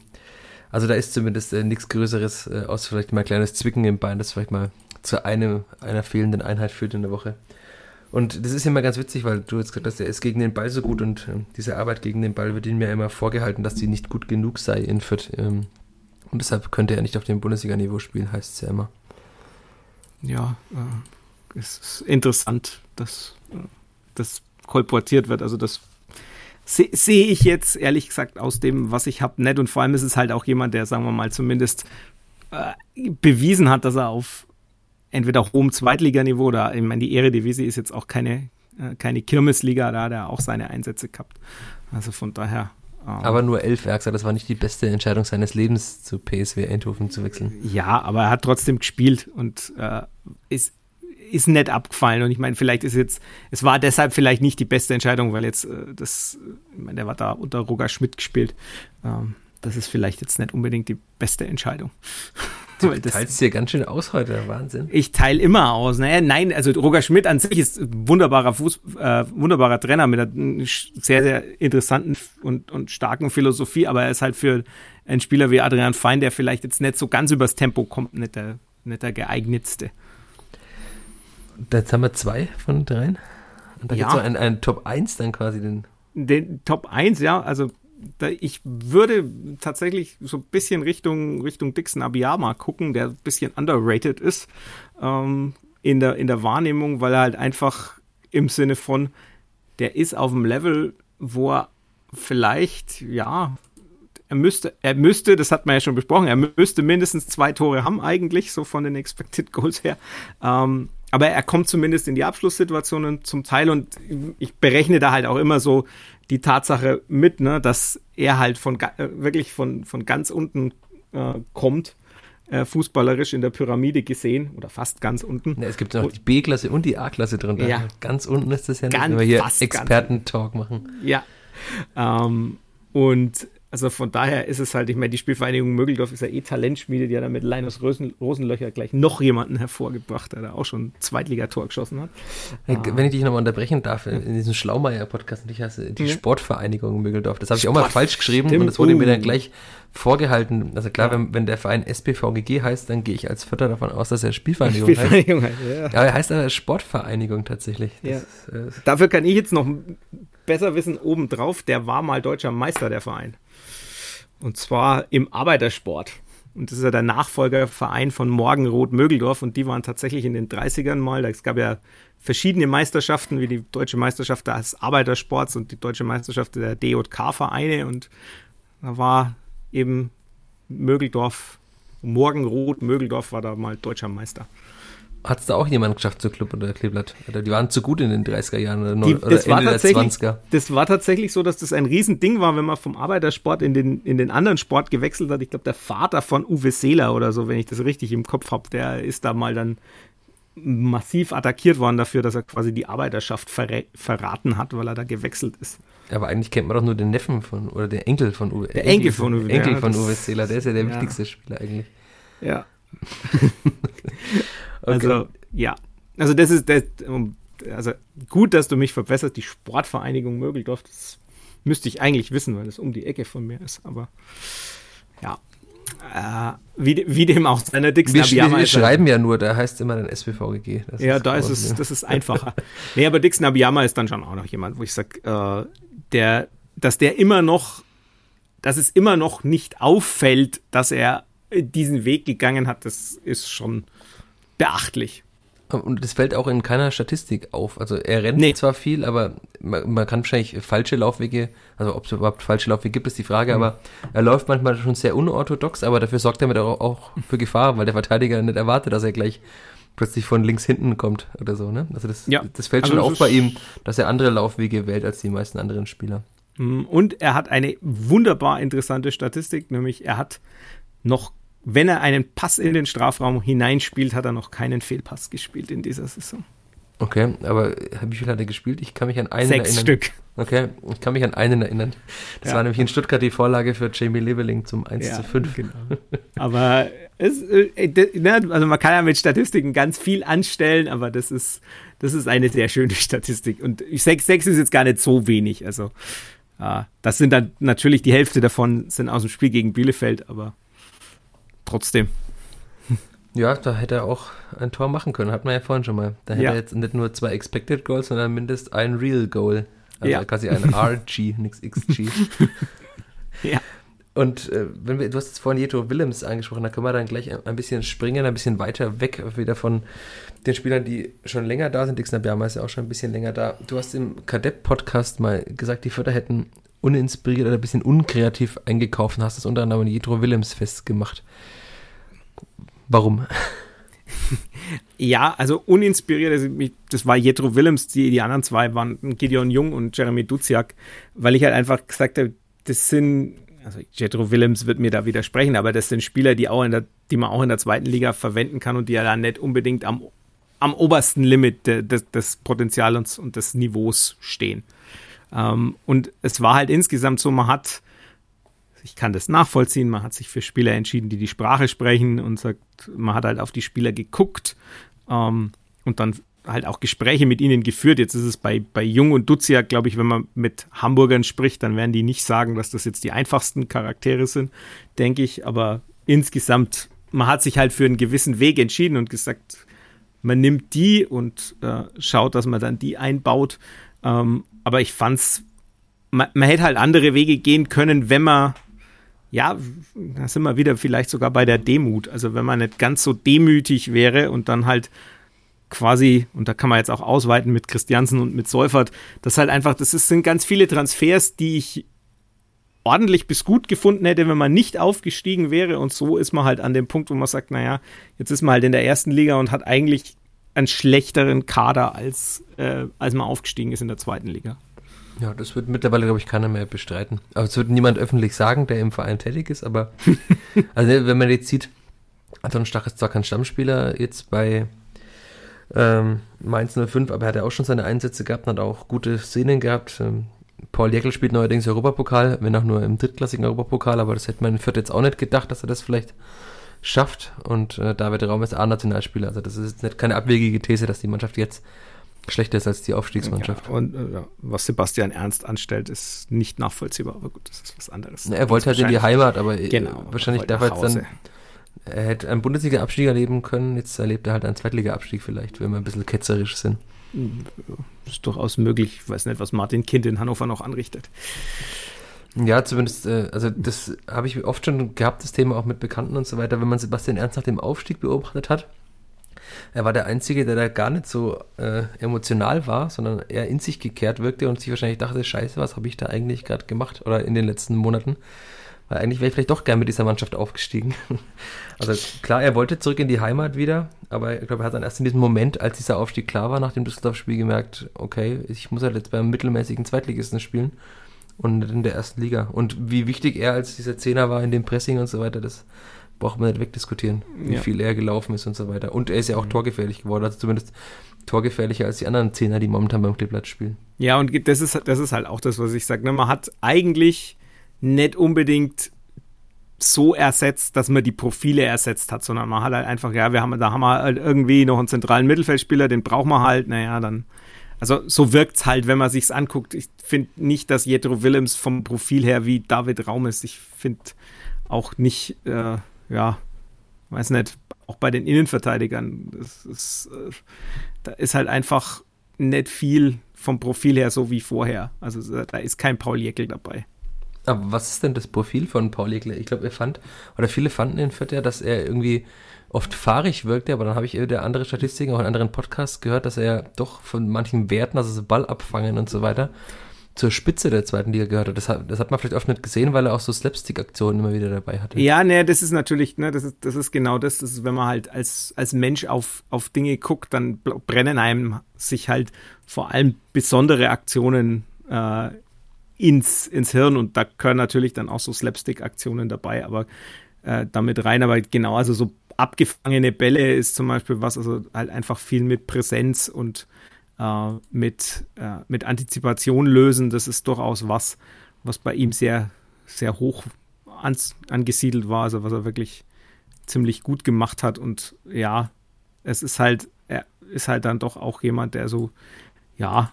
also da ist zumindest äh, nichts Größeres, äh, aus vielleicht mal ein kleines Zwicken im Bein, das vielleicht mal zu einem, einer fehlenden Einheit führt in der Woche. Und das ist immer ganz witzig, weil du jetzt gesagt hast, er ist gegen den Ball so gut und äh, diese Arbeit gegen den Ball wird ihm ja immer vorgehalten, dass die nicht gut genug sei in Fürth. Ähm, und deshalb könnte er nicht auf dem Bundesliga-Niveau spielen, heißt es ja immer. Ja, äh, es ist interessant, dass äh, das kolportiert wird. Also das sehe seh ich jetzt ehrlich gesagt aus dem, was ich habe, nett. Und vor allem ist es halt auch jemand, der, sagen wir mal, zumindest äh, bewiesen hat, dass er auf entweder hohem Zweitliganiveau oder ich meine, die Eredivisie ist jetzt auch keine, äh, keine Kirmesliga, da hat er auch seine Einsätze gehabt. Also von daher. Ähm, aber nur elf Werkser, das war nicht die beste Entscheidung seines Lebens, zu PSW Eindhoven zu wechseln. Ja, aber er hat trotzdem gespielt und äh, ist, ist nett abgefallen. Und ich meine, vielleicht ist jetzt, es war deshalb vielleicht nicht die beste Entscheidung, weil jetzt äh, das, ich meine, der war da unter Roger Schmidt gespielt. Ähm, das ist vielleicht jetzt nicht unbedingt die beste Entscheidung. [laughs] Du teilst dir ganz schön aus heute, Wahnsinn. Ich teile immer aus. Naja, nein, also Roger Schmidt an sich ist ein wunderbarer Fuß, äh, wunderbarer Trainer mit einer sehr, sehr interessanten und, und starken Philosophie, aber er ist halt für einen Spieler wie Adrian Fein, der vielleicht jetzt nicht so ganz übers Tempo kommt, nicht der, nicht der geeignetste. Jetzt haben wir zwei von dreien. Und da ja. gibt es ein, ein Top 1 dann quasi den. Den Top 1, ja, also ich würde tatsächlich so ein bisschen Richtung, Richtung Dixon Abiyama gucken, der ein bisschen underrated ist ähm, in, der, in der Wahrnehmung, weil er halt einfach im Sinne von, der ist auf dem Level, wo er vielleicht, ja, er müsste, er müsste, das hat man ja schon besprochen, er müsste mindestens zwei Tore haben eigentlich, so von den Expected Goals her. Ähm, aber er kommt zumindest in die Abschlusssituationen zum Teil und ich berechne da halt auch immer so die Tatsache mit, ne, dass er halt von äh, wirklich von, von ganz unten äh, kommt, äh, fußballerisch in der Pyramide gesehen oder fast ganz unten. Ja, es gibt noch die B-Klasse und die A-Klasse drin. Ja. Ganz unten ist das ja nicht, wenn wir hier Experten-Talk machen. Ja. Ähm, und also von daher ist es halt, ich meine, die Spielvereinigung Mögeldorf ist ja eh Talentschmiede, die hat da mit Linus Rosen, Rosenlöcher gleich noch jemanden hervorgebracht, der da auch schon Zweitligator geschossen hat. Wenn ich dich nochmal unterbrechen darf, in diesem Schlaumeier-Podcast, ich heiße die ja. Sportvereinigung Mögeldorf, das habe ich auch mal falsch geschrieben Stimmt. und das wurde mir dann gleich vorgehalten. Also klar, ja. wenn, wenn der Verein SPVGG heißt, dann gehe ich als Vierter davon aus, dass er Spielvereinigung, Spielvereinigung heißt. heißt ja. ja, er heißt aber Sportvereinigung tatsächlich. Ja. Das, äh, Dafür kann ich jetzt noch besser wissen, obendrauf, der war mal deutscher Meister, der Verein. Und zwar im Arbeitersport. Und das ist ja der Nachfolgerverein von Morgenrot Mögeldorf. Und die waren tatsächlich in den 30ern mal. Es gab ja verschiedene Meisterschaften, wie die Deutsche Meisterschaft des Arbeitersports und die Deutsche Meisterschaft der DJK-Vereine. Und da war eben Mögeldorf, Morgenrot Mögeldorf war da mal deutscher Meister. Hat es da auch jemand geschafft zu Club oder Kleeblatt? Die waren zu gut in den 30er Jahren oder, die, oder Ende der 20er. Das war tatsächlich so, dass das ein Riesending war, wenn man vom Arbeitersport in den, in den anderen Sport gewechselt hat. Ich glaube, der Vater von Uwe Seeler oder so, wenn ich das richtig im Kopf habe, der ist da mal dann massiv attackiert worden dafür, dass er quasi die Arbeiterschaft verra verraten hat, weil er da gewechselt ist. Aber eigentlich kennt man doch nur den Neffen von, oder den Enkel von Uwe. Der Enkel, von Uwe. Enkel ja, von Uwe Seeler, der ist ja der [laughs] ja. wichtigste Spieler eigentlich. Ja. [laughs] okay. Also, ja. Also, das ist, das, also gut, dass du mich verbesserst. Die Sportvereinigung Mögeldorf, das müsste ich eigentlich wissen, weil das um die Ecke von mir ist. Aber ja, äh, wie, wie, dem auch seiner Dix Wir, wir, wir schreiben ja nur, da heißt immer dann SPVGG. Das ja, ist da ist es, das ist einfacher. nee, aber Dix Nabiyama ist dann schon auch noch jemand, wo ich sage, äh, der, dass der immer noch, dass es immer noch nicht auffällt, dass er diesen Weg gegangen hat, das ist schon beachtlich. Und das fällt auch in keiner Statistik auf. Also er rennt nee. zwar viel, aber man, man, kann wahrscheinlich falsche Laufwege, also ob es überhaupt falsche Laufwege gibt, ist die Frage, mhm. aber er läuft manchmal schon sehr unorthodox, aber dafür sorgt er mit auch, auch für Gefahr, weil der Verteidiger nicht erwartet, dass er gleich plötzlich von links hinten kommt oder so, ne? Also das, ja. das fällt also schon auf bei ihm, dass er andere Laufwege wählt als die meisten anderen Spieler. Mhm. Und er hat eine wunderbar interessante Statistik, nämlich er hat noch wenn er einen Pass in den Strafraum hineinspielt, hat er noch keinen Fehlpass gespielt in dieser Saison. Okay, aber wie viel hat er gespielt? Ich kann mich an einen Sechs erinnern. Stück. Okay, ich kann mich an einen erinnern. Das ja. war nämlich in Stuttgart die Vorlage für Jamie Leveling zum 1 ja, zu 5. Genau. Aber es, äh, ne, also man kann ja mit Statistiken ganz viel anstellen, aber das ist, das ist eine sehr schöne Statistik. Und 6, 6 ist jetzt gar nicht so wenig. Also äh, das sind dann natürlich die Hälfte davon sind aus dem Spiel gegen Bielefeld, aber trotzdem. Ja, da hätte er auch ein Tor machen können, hat man ja vorhin schon mal. Da hätte ja. er jetzt nicht nur zwei Expected Goals, sondern mindestens ein Real Goal. Also ja. quasi ein RG, nichts XG. ja. Und äh, wenn wir, du hast jetzt vorhin Jeto Willems angesprochen, da können wir dann gleich ein, bisschen springen, ein bisschen weiter weg wieder von den Spielern, die schon länger da sind. Dixner Bjarmer ist ja auch schon ein bisschen länger da. Du hast im Kadepp-Podcast mal gesagt, die Förder hätten uninspiriert oder ein bisschen unkreativ eingekauft und hast das unter anderem in Jetro Willems festgemacht. Warum? [laughs] Ja, also uninspiriert, also das war Jetro Willems, die, die anderen zwei waren Gideon Jung und Jeremy Duziak, weil ich halt einfach gesagt habe, das sind, also Jetro Willems wird mir da widersprechen, aber das sind Spieler, die, auch in der, die man auch in der zweiten Liga verwenden kann und die ja dann nicht unbedingt am, am obersten Limit de, de, des Potenzials und des Niveaus stehen. Ähm, und es war halt insgesamt so, man hat, ich kann das nachvollziehen, man hat sich für Spieler entschieden, die die Sprache sprechen und sagt, man hat halt auf die Spieler geguckt ähm, und dann halt auch Gespräche mit ihnen geführt. Jetzt ist es bei, bei Jung und Duziak, glaube ich, wenn man mit Hamburgern spricht, dann werden die nicht sagen, dass das jetzt die einfachsten Charaktere sind, denke ich. Aber insgesamt, man hat sich halt für einen gewissen Weg entschieden und gesagt, man nimmt die und äh, schaut, dass man dann die einbaut. Ähm, aber ich fand's, man, man hätte halt andere Wege gehen können, wenn man, ja, da sind wir wieder vielleicht sogar bei der Demut. Also wenn man nicht ganz so demütig wäre und dann halt quasi, und da kann man jetzt auch ausweiten mit Christiansen und mit Seufert, das halt einfach, das ist, sind ganz viele Transfers, die ich ordentlich bis gut gefunden hätte, wenn man nicht aufgestiegen wäre. Und so ist man halt an dem Punkt, wo man sagt, naja, jetzt ist man halt in der ersten Liga und hat eigentlich einen schlechteren Kader, als, äh, als man aufgestiegen ist in der zweiten Liga. Ja, das wird mittlerweile, glaube ich, keiner mehr bestreiten. Aber es wird niemand öffentlich sagen, der im Verein tätig ist, aber [laughs] also wenn man jetzt sieht, Anton Stach ist zwar kein Stammspieler jetzt bei ähm, Mainz 05, aber er hat ja auch schon seine Einsätze gehabt und hat auch gute Szenen gehabt. Ähm, Paul Jäckel spielt neuerdings Europapokal, wenn auch nur im drittklassigen Europapokal, aber das hätte man in Fürth jetzt auch nicht gedacht, dass er das vielleicht schafft. Und äh, David Raum ist A-Nationalspieler. Also das ist nicht keine abwegige These, dass die Mannschaft jetzt schlechter ist als die Aufstiegsmannschaft. Ja, und äh, was Sebastian Ernst anstellt, ist nicht nachvollziehbar, aber gut, das ist was anderes. Na, er wollte halt in die Heimat, aber äh, genau, wahrscheinlich darf er jetzt dann. Er hätte einen Bundesliga-Abstieg erleben können, jetzt erlebt er halt einen Zweitliga-Abstieg vielleicht, wenn wir ein bisschen ketzerisch sind. Ist durchaus möglich. Ich weiß nicht, was Martin Kind in Hannover noch anrichtet. Ja, zumindest, äh, also das habe ich oft schon gehabt, das Thema auch mit Bekannten und so weiter, wenn man Sebastian Ernst nach dem Aufstieg beobachtet hat. Er war der Einzige, der da gar nicht so äh, emotional war, sondern eher in sich gekehrt wirkte und sich wahrscheinlich dachte, scheiße, was habe ich da eigentlich gerade gemacht oder in den letzten Monaten. Weil eigentlich wäre ich vielleicht doch gern mit dieser Mannschaft aufgestiegen. [laughs] Also klar, er wollte zurück in die Heimat wieder, aber ich glaube, er hat dann erst in diesem Moment, als dieser Aufstieg klar war, nach dem Düsseldorf-Spiel gemerkt, okay, ich muss halt jetzt beim mittelmäßigen Zweitligisten spielen und in der ersten Liga. Und wie wichtig er als dieser Zehner war in dem Pressing und so weiter, das braucht man nicht wegdiskutieren, wie ja. viel er gelaufen ist und so weiter. Und er ist ja auch mhm. torgefährlich geworden, also zumindest torgefährlicher als die anderen Zehner, die momentan beim Kleeblatt spielen. Ja, und das ist, das ist halt auch das, was ich sage. Ne? Man hat eigentlich nicht unbedingt so ersetzt, dass man die Profile ersetzt hat, sondern man hat halt einfach, ja, wir haben, da haben wir halt irgendwie noch einen zentralen Mittelfeldspieler, den brauchen wir halt, naja, dann. Also so wirkt es halt, wenn man sich's anguckt. Ich finde nicht, dass Jetro Willems vom Profil her wie David Raum ist. Ich finde auch nicht, äh, ja, weiß nicht, auch bei den Innenverteidigern, ist, äh, da ist halt einfach nicht viel vom Profil her so wie vorher. Also da ist kein Paul Jäckel dabei. Aber was ist denn das Profil von Paul Egler? Ich glaube, er fand, oder viele fanden in Fürth ja, dass er irgendwie oft fahrig wirkte, aber dann habe ich der andere Statistiken, auch in anderen Podcasts gehört, dass er doch von manchen Werten, also so Ball abfangen und so weiter, zur Spitze der zweiten Liga gehört hat. Das hat, das hat man vielleicht oft nicht gesehen, weil er auch so Slapstick-Aktionen immer wieder dabei hatte. Ja, ne, das ist natürlich, ne, das ist, das ist genau das, das ist, wenn man halt als, als Mensch auf, auf Dinge guckt, dann brennen einem sich halt vor allem besondere Aktionen äh, ins, ins Hirn und da können natürlich dann auch so Slapstick-Aktionen dabei, aber äh, damit rein, aber genau, also so abgefangene Bälle ist zum Beispiel was, also halt einfach viel mit Präsenz und äh, mit, äh, mit Antizipation lösen, das ist durchaus was, was bei ihm sehr, sehr hoch ans, angesiedelt war, also was er wirklich ziemlich gut gemacht hat und ja, es ist halt, er ist halt dann doch auch jemand, der so, ja,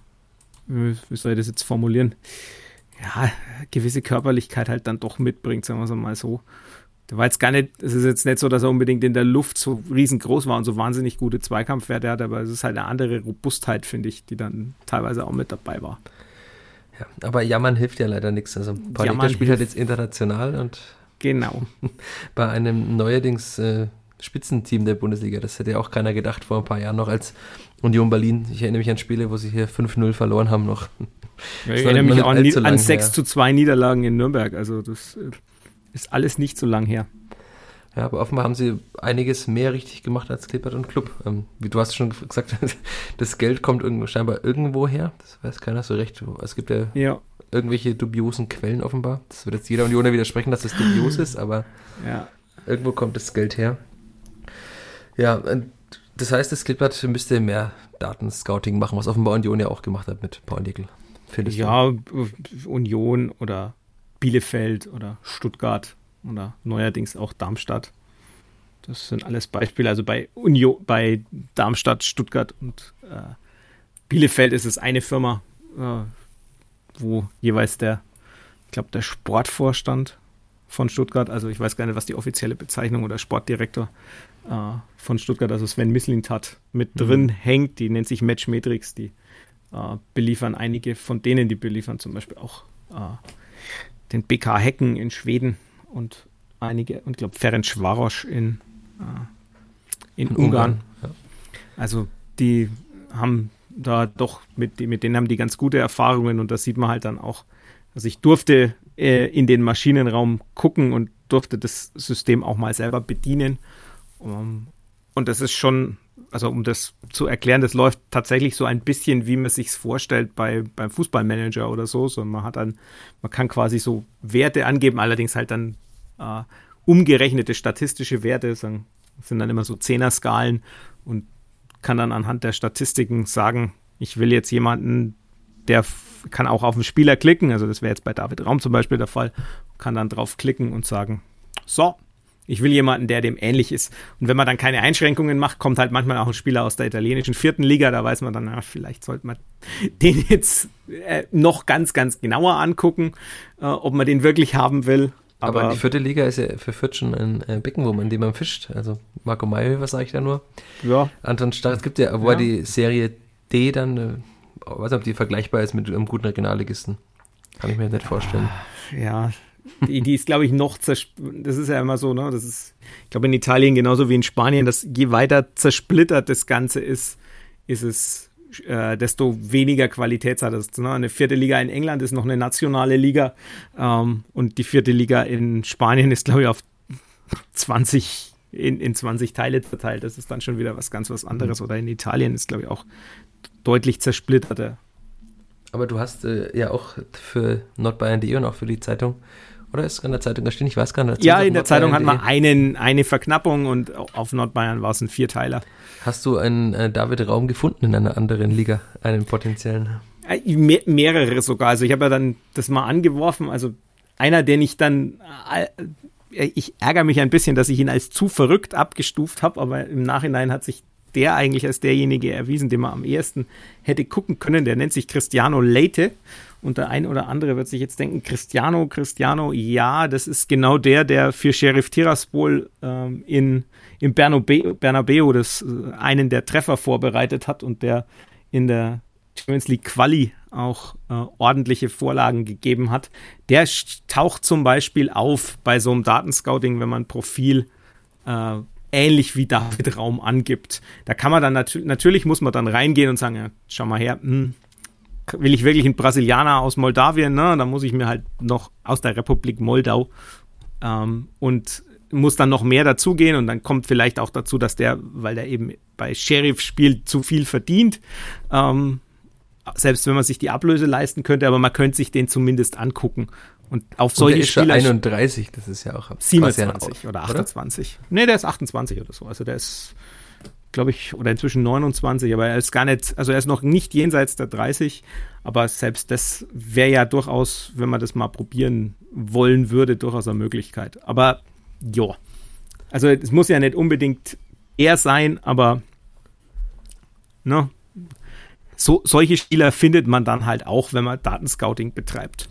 wie soll ich das jetzt formulieren? ja, gewisse Körperlichkeit halt dann doch mitbringt, sagen wir es mal so. Der war jetzt gar nicht, es ist jetzt nicht so, dass er unbedingt in der Luft so riesengroß war und so wahnsinnig gute Zweikampfwerte hat, aber es ist halt eine andere Robustheit, finde ich, die dann teilweise auch mit dabei war. Ja, aber Jammern hilft ja leider nichts. Also Paulita spielt halt jetzt international und genau [laughs] bei einem neuerdings äh, Spitzenteam der Bundesliga. Das hätte ja auch keiner gedacht vor ein paar Jahren noch als Union Berlin. Ich erinnere mich an Spiele, wo sie hier 5-0 verloren haben noch. Ja, ich erinnere mich auch an, an 6 zu 2 Niederlagen in Nürnberg. Also das äh, ist alles nicht so lang her. Ja, aber offenbar haben sie einiges mehr richtig gemacht als Klippert und Club. Ähm, wie du hast schon gesagt, [laughs] das Geld kommt irgendwo, scheinbar irgendwo her. Das weiß keiner so recht. Es gibt ja, ja, irgendwelche dubiosen Quellen offenbar. Das wird jetzt jeder Unioner widersprechen, dass das dubios ist, aber ja. irgendwo kommt das Geld her. Ja, das heißt, das Klippert müsste mehr Datenscouting machen, was offenbar Union ja auch gemacht hat mit Paul Nickel. Ja, Union oder Bielefeld oder Stuttgart oder neuerdings auch Darmstadt. Das sind alles Beispiele. Also bei Union, bei Darmstadt, Stuttgart und äh, Bielefeld ist es eine Firma, äh, wo jeweils der, ich glaube, der Sportvorstand von Stuttgart, also ich weiß gar nicht, was die offizielle Bezeichnung oder Sportdirektor äh, von Stuttgart, also Sven Mislintat, mit mhm. drin hängt. Die nennt sich Matchmetrix, die äh, beliefern einige von denen, die beliefern zum Beispiel auch äh, den BK Hecken in Schweden und einige, und ich glaube Ferenc Schwarosch in, äh, in, in, Ungarn. Ungarn ja. Also die haben da doch, mit, mit denen haben die ganz gute Erfahrungen und das sieht man halt dann auch. Also ich durfte äh, in den Maschinenraum gucken und durfte das System auch mal selber bedienen. Um, und das ist schon also um das zu erklären, das läuft tatsächlich so ein bisschen, wie man sich vorstellt bei, beim Fußballmanager oder so. so. Man hat dann, man kann quasi so Werte angeben, allerdings halt dann äh, umgerechnete statistische Werte, sagen, sind dann immer so Zehner-Skalen und kann dann anhand der Statistiken sagen, ich will jetzt jemanden, der kann auch auf den Spieler klicken, also das wäre jetzt bei David Raum zum Beispiel der Fall, kann dann drauf klicken und sagen, so, ich will jemanden, der dem ähnlich ist. Und wenn man dann keine Einschränkungen macht, kommt halt manchmal auch ein Spieler aus der italienischen vierten Liga. Da weiß man dann, na, vielleicht sollte man [laughs] den jetzt äh, noch ganz, ganz genauer angucken, äh, ob man den wirklich haben will. Aber, Aber die vierte Liga ist ja für Fürth schon ein äh, Becken, wo man, in dem man fischt. Also Marco May, was sage ich da nur? Ja. Anton Stark, es gibt ja, wo ja. die Serie D dann, äh, weiß nicht, ob die vergleichbar ist mit einem guten Regionalligisten. Kann ich mir nicht vorstellen. Ja, die, die ist, glaube ich, noch zersplittert. Das ist ja immer so, ne? Das ist, ich glaube, in Italien genauso wie in Spanien, dass je weiter zersplittert das Ganze ist, ist es, äh, desto weniger Qualität hat es. Ne? Eine vierte Liga in England ist noch eine nationale Liga ähm, und die vierte Liga in Spanien ist, glaube ich, auf 20 in, in 20 Teile verteilt. Das ist dann schon wieder was ganz was anderes. Oder in Italien ist, glaube ich, auch deutlich zersplitterter. Aber du hast äh, ja auch für nordbayern.de und auch für die Zeitung oder ist es in der Zeitung erschienen? Ich weiß gar nicht. Ja, in der Zeitung hat man einen, eine Verknappung und auf Nordbayern war es ein Vierteiler. Hast du einen äh, David Raum gefunden in einer anderen Liga, einen potenziellen? Äh, Me mehrere sogar. Also ich habe ja dann das mal angeworfen. Also einer, den ich dann, äh, ich ärgere mich ein bisschen, dass ich ihn als zu verrückt abgestuft habe, aber im Nachhinein hat sich der eigentlich als derjenige erwiesen, den man am ehesten hätte gucken können. Der nennt sich Cristiano Leite. Und der ein oder andere wird sich jetzt denken, Cristiano, Cristiano, ja, das ist genau der, der für Sheriff Tiraspol ähm, in, in Bernabeu, Bernabeu das, äh, einen der Treffer vorbereitet hat und der in der Champions League Quali auch äh, ordentliche Vorlagen gegeben hat. Der taucht zum Beispiel auf bei so einem Datenscouting, wenn man Profil äh, ähnlich wie David Raum angibt. Da kann man dann natürlich, natürlich muss man dann reingehen und sagen, ja, schau mal her, mh, hm, will ich wirklich einen Brasilianer aus Moldawien, ne? Dann muss ich mir halt noch aus der Republik Moldau ähm, und muss dann noch mehr dazugehen und dann kommt vielleicht auch dazu, dass der, weil der eben bei Sheriff spielt, zu viel verdient. Ähm, selbst wenn man sich die Ablöse leisten könnte, aber man könnte sich den zumindest angucken. Und auf solche und der ist Spieler. 31, das ist ja auch 27 oder 28. Oder? Nee, der ist 28 oder so. Also der ist glaube ich, oder inzwischen 29, aber er ist gar nicht, also er ist noch nicht jenseits der 30, aber selbst das wäre ja durchaus, wenn man das mal probieren wollen würde, durchaus eine Möglichkeit. Aber ja, also es muss ja nicht unbedingt er sein, aber ne, so, solche Spieler findet man dann halt auch, wenn man Datenscouting betreibt.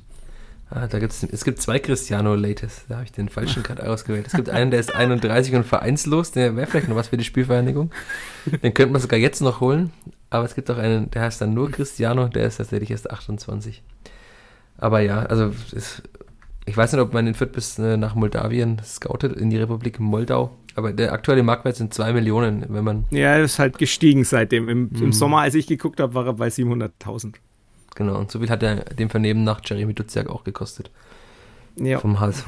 Ah, da gibt's, es gibt zwei Cristiano Lates. Da habe ich den falschen gerade ausgewählt. Es gibt einen, der ist 31 und vereinslos. Der wäre vielleicht noch was für die Spielvereinigung. Den könnte man sogar jetzt noch holen. Aber es gibt auch einen, der heißt dann nur Cristiano. Der ist tatsächlich erst 28. Aber ja, also ist, ich weiß nicht, ob man den Fürth bis äh, nach Moldawien scoutet, in die Republik Moldau. Aber der aktuelle Marktwert sind 2 Millionen, wenn man. Ja, er ist halt gestiegen seitdem. Im, im mhm. Sommer, als ich geguckt habe, war er bei 700.000. Genau, und so viel hat er dem Vernehmen nach Jeremy Duziak auch gekostet. Ja. Vom HSV.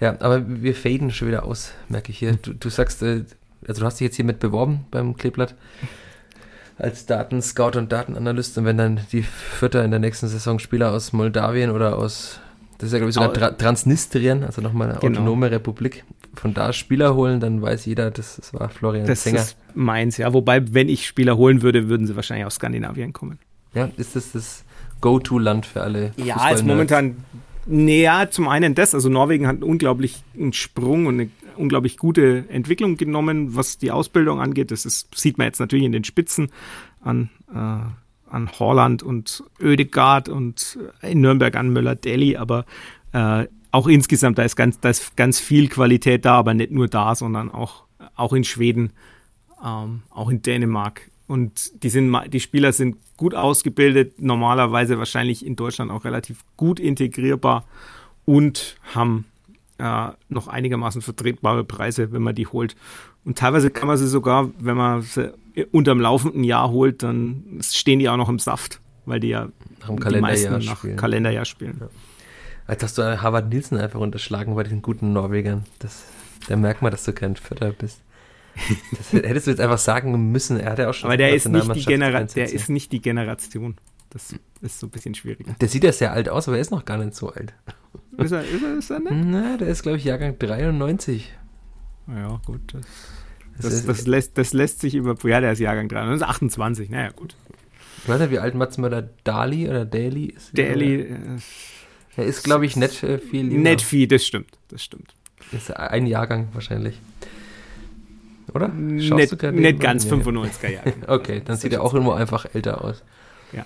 Ja, aber wir faden schon wieder aus, merke ich hier. Du, du sagst, äh, also du hast dich jetzt hier mit beworben beim Kleeblatt als Datenscout und Datenanalyst und wenn dann die Vierter in der nächsten Saison Spieler aus Moldawien oder aus, das ist ja glaube ich sogar Tra Transnistrien, also nochmal eine genau. autonome Republik, von da Spieler holen, dann weiß jeder, das, das war Florian das Zenger. Das ist meins, ja. Wobei, wenn ich Spieler holen würde, würden sie wahrscheinlich aus Skandinavien kommen. Ja, ist das das Go-To-Land für alle? Ja, ist momentan. Naja, zum einen das, also Norwegen hat unglaublich einen Sprung und eine unglaublich gute Entwicklung genommen, was die Ausbildung angeht. Das ist, sieht man jetzt natürlich in den Spitzen an, äh, an Holland und Ödegard und in Nürnberg an Möller-Deli, aber äh, auch insgesamt, da ist, ganz, da ist ganz viel Qualität da, aber nicht nur da, sondern auch, auch in Schweden, ähm, auch in Dänemark. Und die, sind, die Spieler sind gut ausgebildet, normalerweise wahrscheinlich in Deutschland auch relativ gut integrierbar und haben äh, noch einigermaßen vertretbare Preise, wenn man die holt. Und teilweise kann man sie sogar, wenn man sie unterm laufenden Jahr holt, dann stehen die auch noch im Saft, weil die ja nach dem Kalenderjahr nach spielen. Kalenderjahr spielen. Ja. Als hast du Harvard Nielsen einfach unterschlagen bei den guten Norwegern. Das, da merkt man, dass du kein Vierter bist. Das hättest du jetzt einfach sagen müssen. Er hat ja auch schon. Aber der ist nicht die Generation. Der ist nicht die Generation. Das ist so ein bisschen schwieriger. Der sieht ja sehr alt aus, aber er ist noch gar nicht so alt. Ist er, ist er, ist er nicht? Na, der ist, glaube ich, Jahrgang 93. Ja, gut. Das, das, das, das, lässt, das lässt sich über. Ja, der ist Jahrgang 93. Das ist 28. Naja, gut. Ich weiß nicht, wie alt Mats Möller Dali oder Daly ist. Daly. Er ist, glaube ich, nicht äh, viel. Nicht viel, das stimmt. Das stimmt. Ist ein Jahrgang wahrscheinlich. Oder? Schaust nicht, nicht ganz 95er Jahre. [laughs] okay, dann sieht er auch immer einfach älter aus. Ja.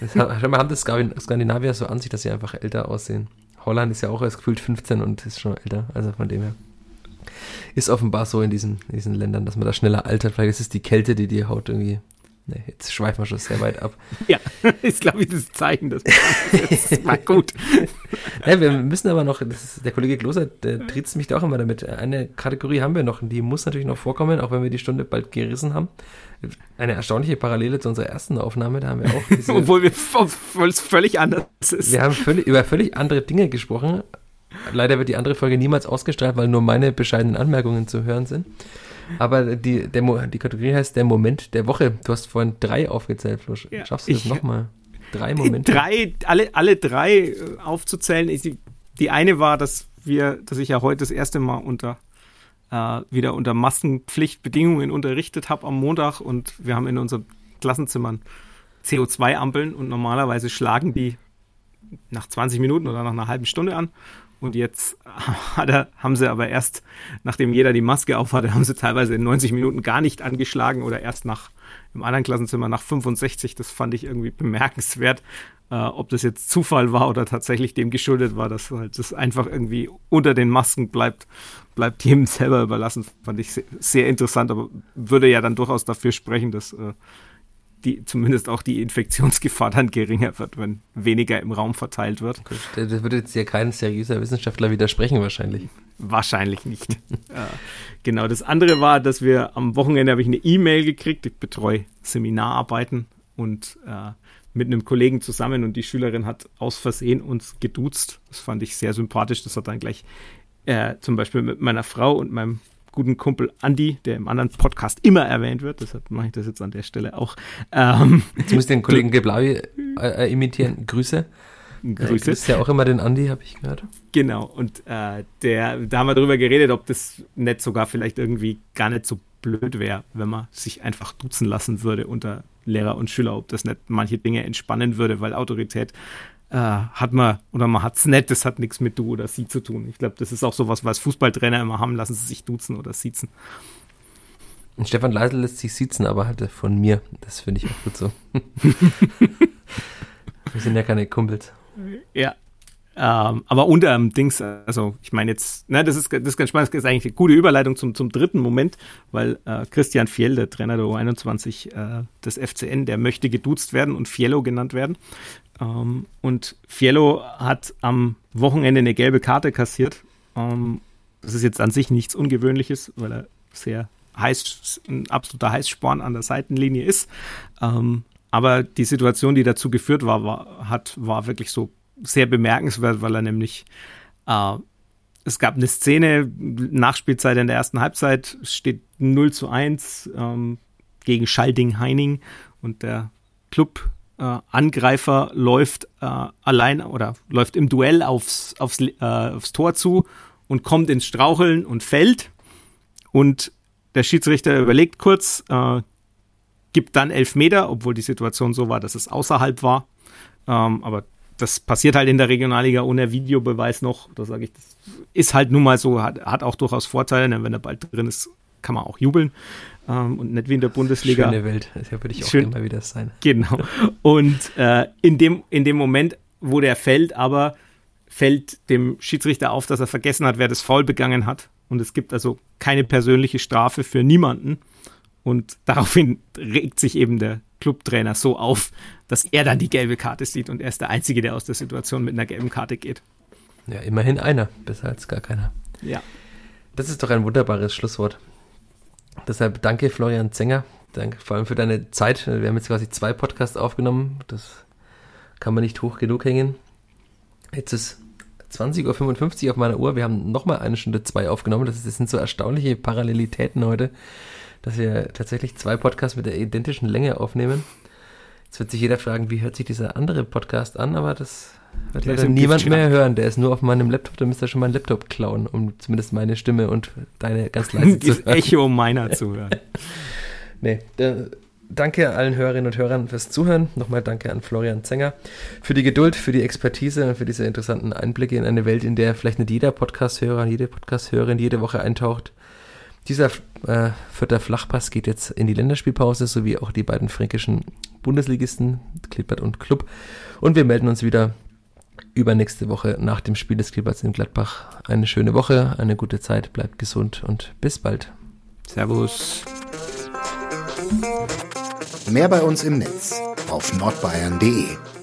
Das haben das Skandinavier so an sich, dass sie einfach älter aussehen. Holland ist ja auch erst gefühlt 15 und ist schon älter. Also von dem her. Ist offenbar so in diesen, in diesen Ländern, dass man da schneller altert. Vielleicht ist es die Kälte, die die Haut irgendwie Nee, jetzt schweifen wir schon sehr weit ab. [laughs] Ja, [laughs] ist, glaube ich, das Zeichen, [laughs] das war gut. ja, wir müssen aber noch, ist, der Kollege Gloser, der tritt mich da auch immer damit. Eine Kategorie haben wir noch, die muss natürlich noch vorkommen, auch wenn wir die Stunde bald gerissen haben. Eine erstaunliche Parallele zu unserer ersten Aufnahme, da haben wir auch diese, Obwohl wir völlig anders ist. Wir haben völlig, über völlig andere Dinge gesprochen. Leider wird die andere Folge niemals ausgestrahlt, weil nur meine bescheidenen Anmerkungen zu hören sind. Aber die, der, die Kategorie heißt der Moment der Woche. Du hast vorhin drei aufgezählt, Flusch. Ja, Schaffst du das nochmal? Drei Momente. Drei, alle, alle drei äh, aufzuzählen. Die, die eine war, dass wir, dass ich ja heute das erste Mal unter äh, wieder unter Maskenpflichtbedingungen unterrichtet habe am Montag und wir haben in unseren Klassenzimmern CO2-Ampeln und normalerweise schlagen die nach 20 Minuten oder nach einer halben Stunde an. Und jetzt [laughs] er, haben sie aber erst, nachdem jeder die Maske aufhatte, haben sie teilweise in 90 Minuten gar nicht angeschlagen oder erst nach im anderen Klassenzimmer nach 65. Das fand ich irgendwie bemerkenswert. Äh, ob das jetzt Zufall war oder tatsächlich dem geschuldet war, dass halt das einfach irgendwie unter den Masken bleibt, bleibt jedem selber überlassen. Fand ich sehr, sehr interessant, aber würde ja dann durchaus dafür sprechen, dass äh, die, zumindest auch die Infektionsgefahr dann geringer wird, wenn weniger im Raum verteilt wird. Das würde jetzt ja kein seriöser Wissenschaftler widersprechen, wahrscheinlich. Wahrscheinlich nicht. [laughs] äh, genau, das andere war, dass wir am Wochenende habe ich eine E-Mail gekriegt, ich betreue Seminararbeiten und äh, mit einem Kollegen zusammen und die Schülerin hat aus Versehen uns geduzt. Das fand ich sehr sympathisch. Das hat dann gleich äh, zum Beispiel mit meiner Frau und meinem guten Kumpel Andy, der im anderen Podcast immer erwähnt wird, deshalb mache ich das jetzt an der Stelle auch. Ähm, jetzt muss ich den Kollegen Geblaui äh, äh, imitieren. Grüße. Grüße. ist ja auch immer den Andi, habe ich gehört. Genau, und äh, der, da haben wir darüber geredet, ob das nicht sogar vielleicht irgendwie gar nicht so blöd wäre, wenn man sich einfach duzen lassen würde unter Lehrer und Schüler, ob das nicht manche Dinge entspannen würde, weil Autorität äh, hat man oder man hat es nett, das hat nichts mit du oder sie zu tun. Ich glaube, das ist auch sowas, was Fußballtrainer immer haben, lassen sie sich duzen oder siezen. Und Stefan Leisel lässt sich siezen, aber halt von mir. Das finde ich auch gut so. [laughs] Wir sind ja keine Kumpels. Ja, ähm, aber unter dem Dings, also ich meine jetzt, ne, das ist, das ist ganz spannend, das ist eigentlich eine gute Überleitung zum, zum dritten Moment, weil äh, Christian Fiel, der Trainer der U21 äh, des FCN, der möchte geduzt werden und Fiello genannt werden. Ähm, und Fiello hat am Wochenende eine gelbe Karte kassiert. Ähm, das ist jetzt an sich nichts Ungewöhnliches, weil er sehr heiß, ein absoluter Heißsporn an der Seitenlinie ist. Ähm, aber die Situation, die dazu geführt war, war, hat, war wirklich so sehr bemerkenswert, weil er nämlich äh, es gab eine Szene, Nachspielzeit in der ersten Halbzeit, steht 0 zu 1 ähm, gegen Schalding-Heining und der Club äh, läuft äh, allein oder läuft im Duell aufs, aufs, äh, aufs Tor zu und kommt ins Straucheln und fällt. Und der Schiedsrichter überlegt kurz, äh, gibt dann elf Meter, obwohl die Situation so war, dass es außerhalb war. Ähm, aber das passiert halt in der Regionalliga ohne Videobeweis noch. Da sage ich, das ist halt nun mal so, hat, hat auch durchaus Vorteile, denn wenn er bald drin ist, kann man auch jubeln. Ähm, und nicht wie in der Bundesliga. Schöne Welt, das würde ich auch Schön, immer wieder sein. Genau. Und äh, in, dem, in dem Moment, wo der fällt, aber fällt dem Schiedsrichter auf, dass er vergessen hat, wer das Foul begangen hat. Und es gibt also keine persönliche Strafe für niemanden. Und daraufhin regt sich eben der Clubtrainer so auf, dass er dann die gelbe Karte sieht und er ist der Einzige, der aus der Situation mit einer gelben Karte geht. Ja, immerhin einer, besser als gar keiner. Ja. Das ist doch ein wunderbares Schlusswort. Deshalb danke Florian Zenger, danke vor allem für deine Zeit. Wir haben jetzt quasi zwei Podcasts aufgenommen, das kann man nicht hoch genug hängen. Jetzt ist 20.55 Uhr auf meiner Uhr. Wir haben nochmal eine Stunde zwei aufgenommen. Das, ist, das sind so erstaunliche Parallelitäten heute dass wir tatsächlich zwei Podcasts mit der identischen Länge aufnehmen. Jetzt wird sich jeder fragen, wie hört sich dieser andere Podcast an, aber das wird der leider niemand mehr hören. Der ist nur auf meinem Laptop, da müsst ihr schon meinen Laptop klauen, um zumindest meine Stimme und deine ganz leise [laughs] zu hören. Echo meiner zu hören. [laughs] nee, der, danke allen Hörerinnen und Hörern fürs Zuhören. Nochmal danke an Florian Zenger für die Geduld, für die Expertise und für diese interessanten Einblicke in eine Welt, in der vielleicht nicht jeder Podcast-Hörer, jede Podcast-Hörerin jede Woche eintaucht. Dieser äh, vierter Flachpass geht jetzt in die Länderspielpause, sowie auch die beiden fränkischen Bundesligisten, Klippert und Club. Und wir melden uns wieder übernächste Woche nach dem Spiel des Klippers in Gladbach. Eine schöne Woche, eine gute Zeit, bleibt gesund und bis bald. Servus. Mehr bei uns im Netz auf nordbayern.de.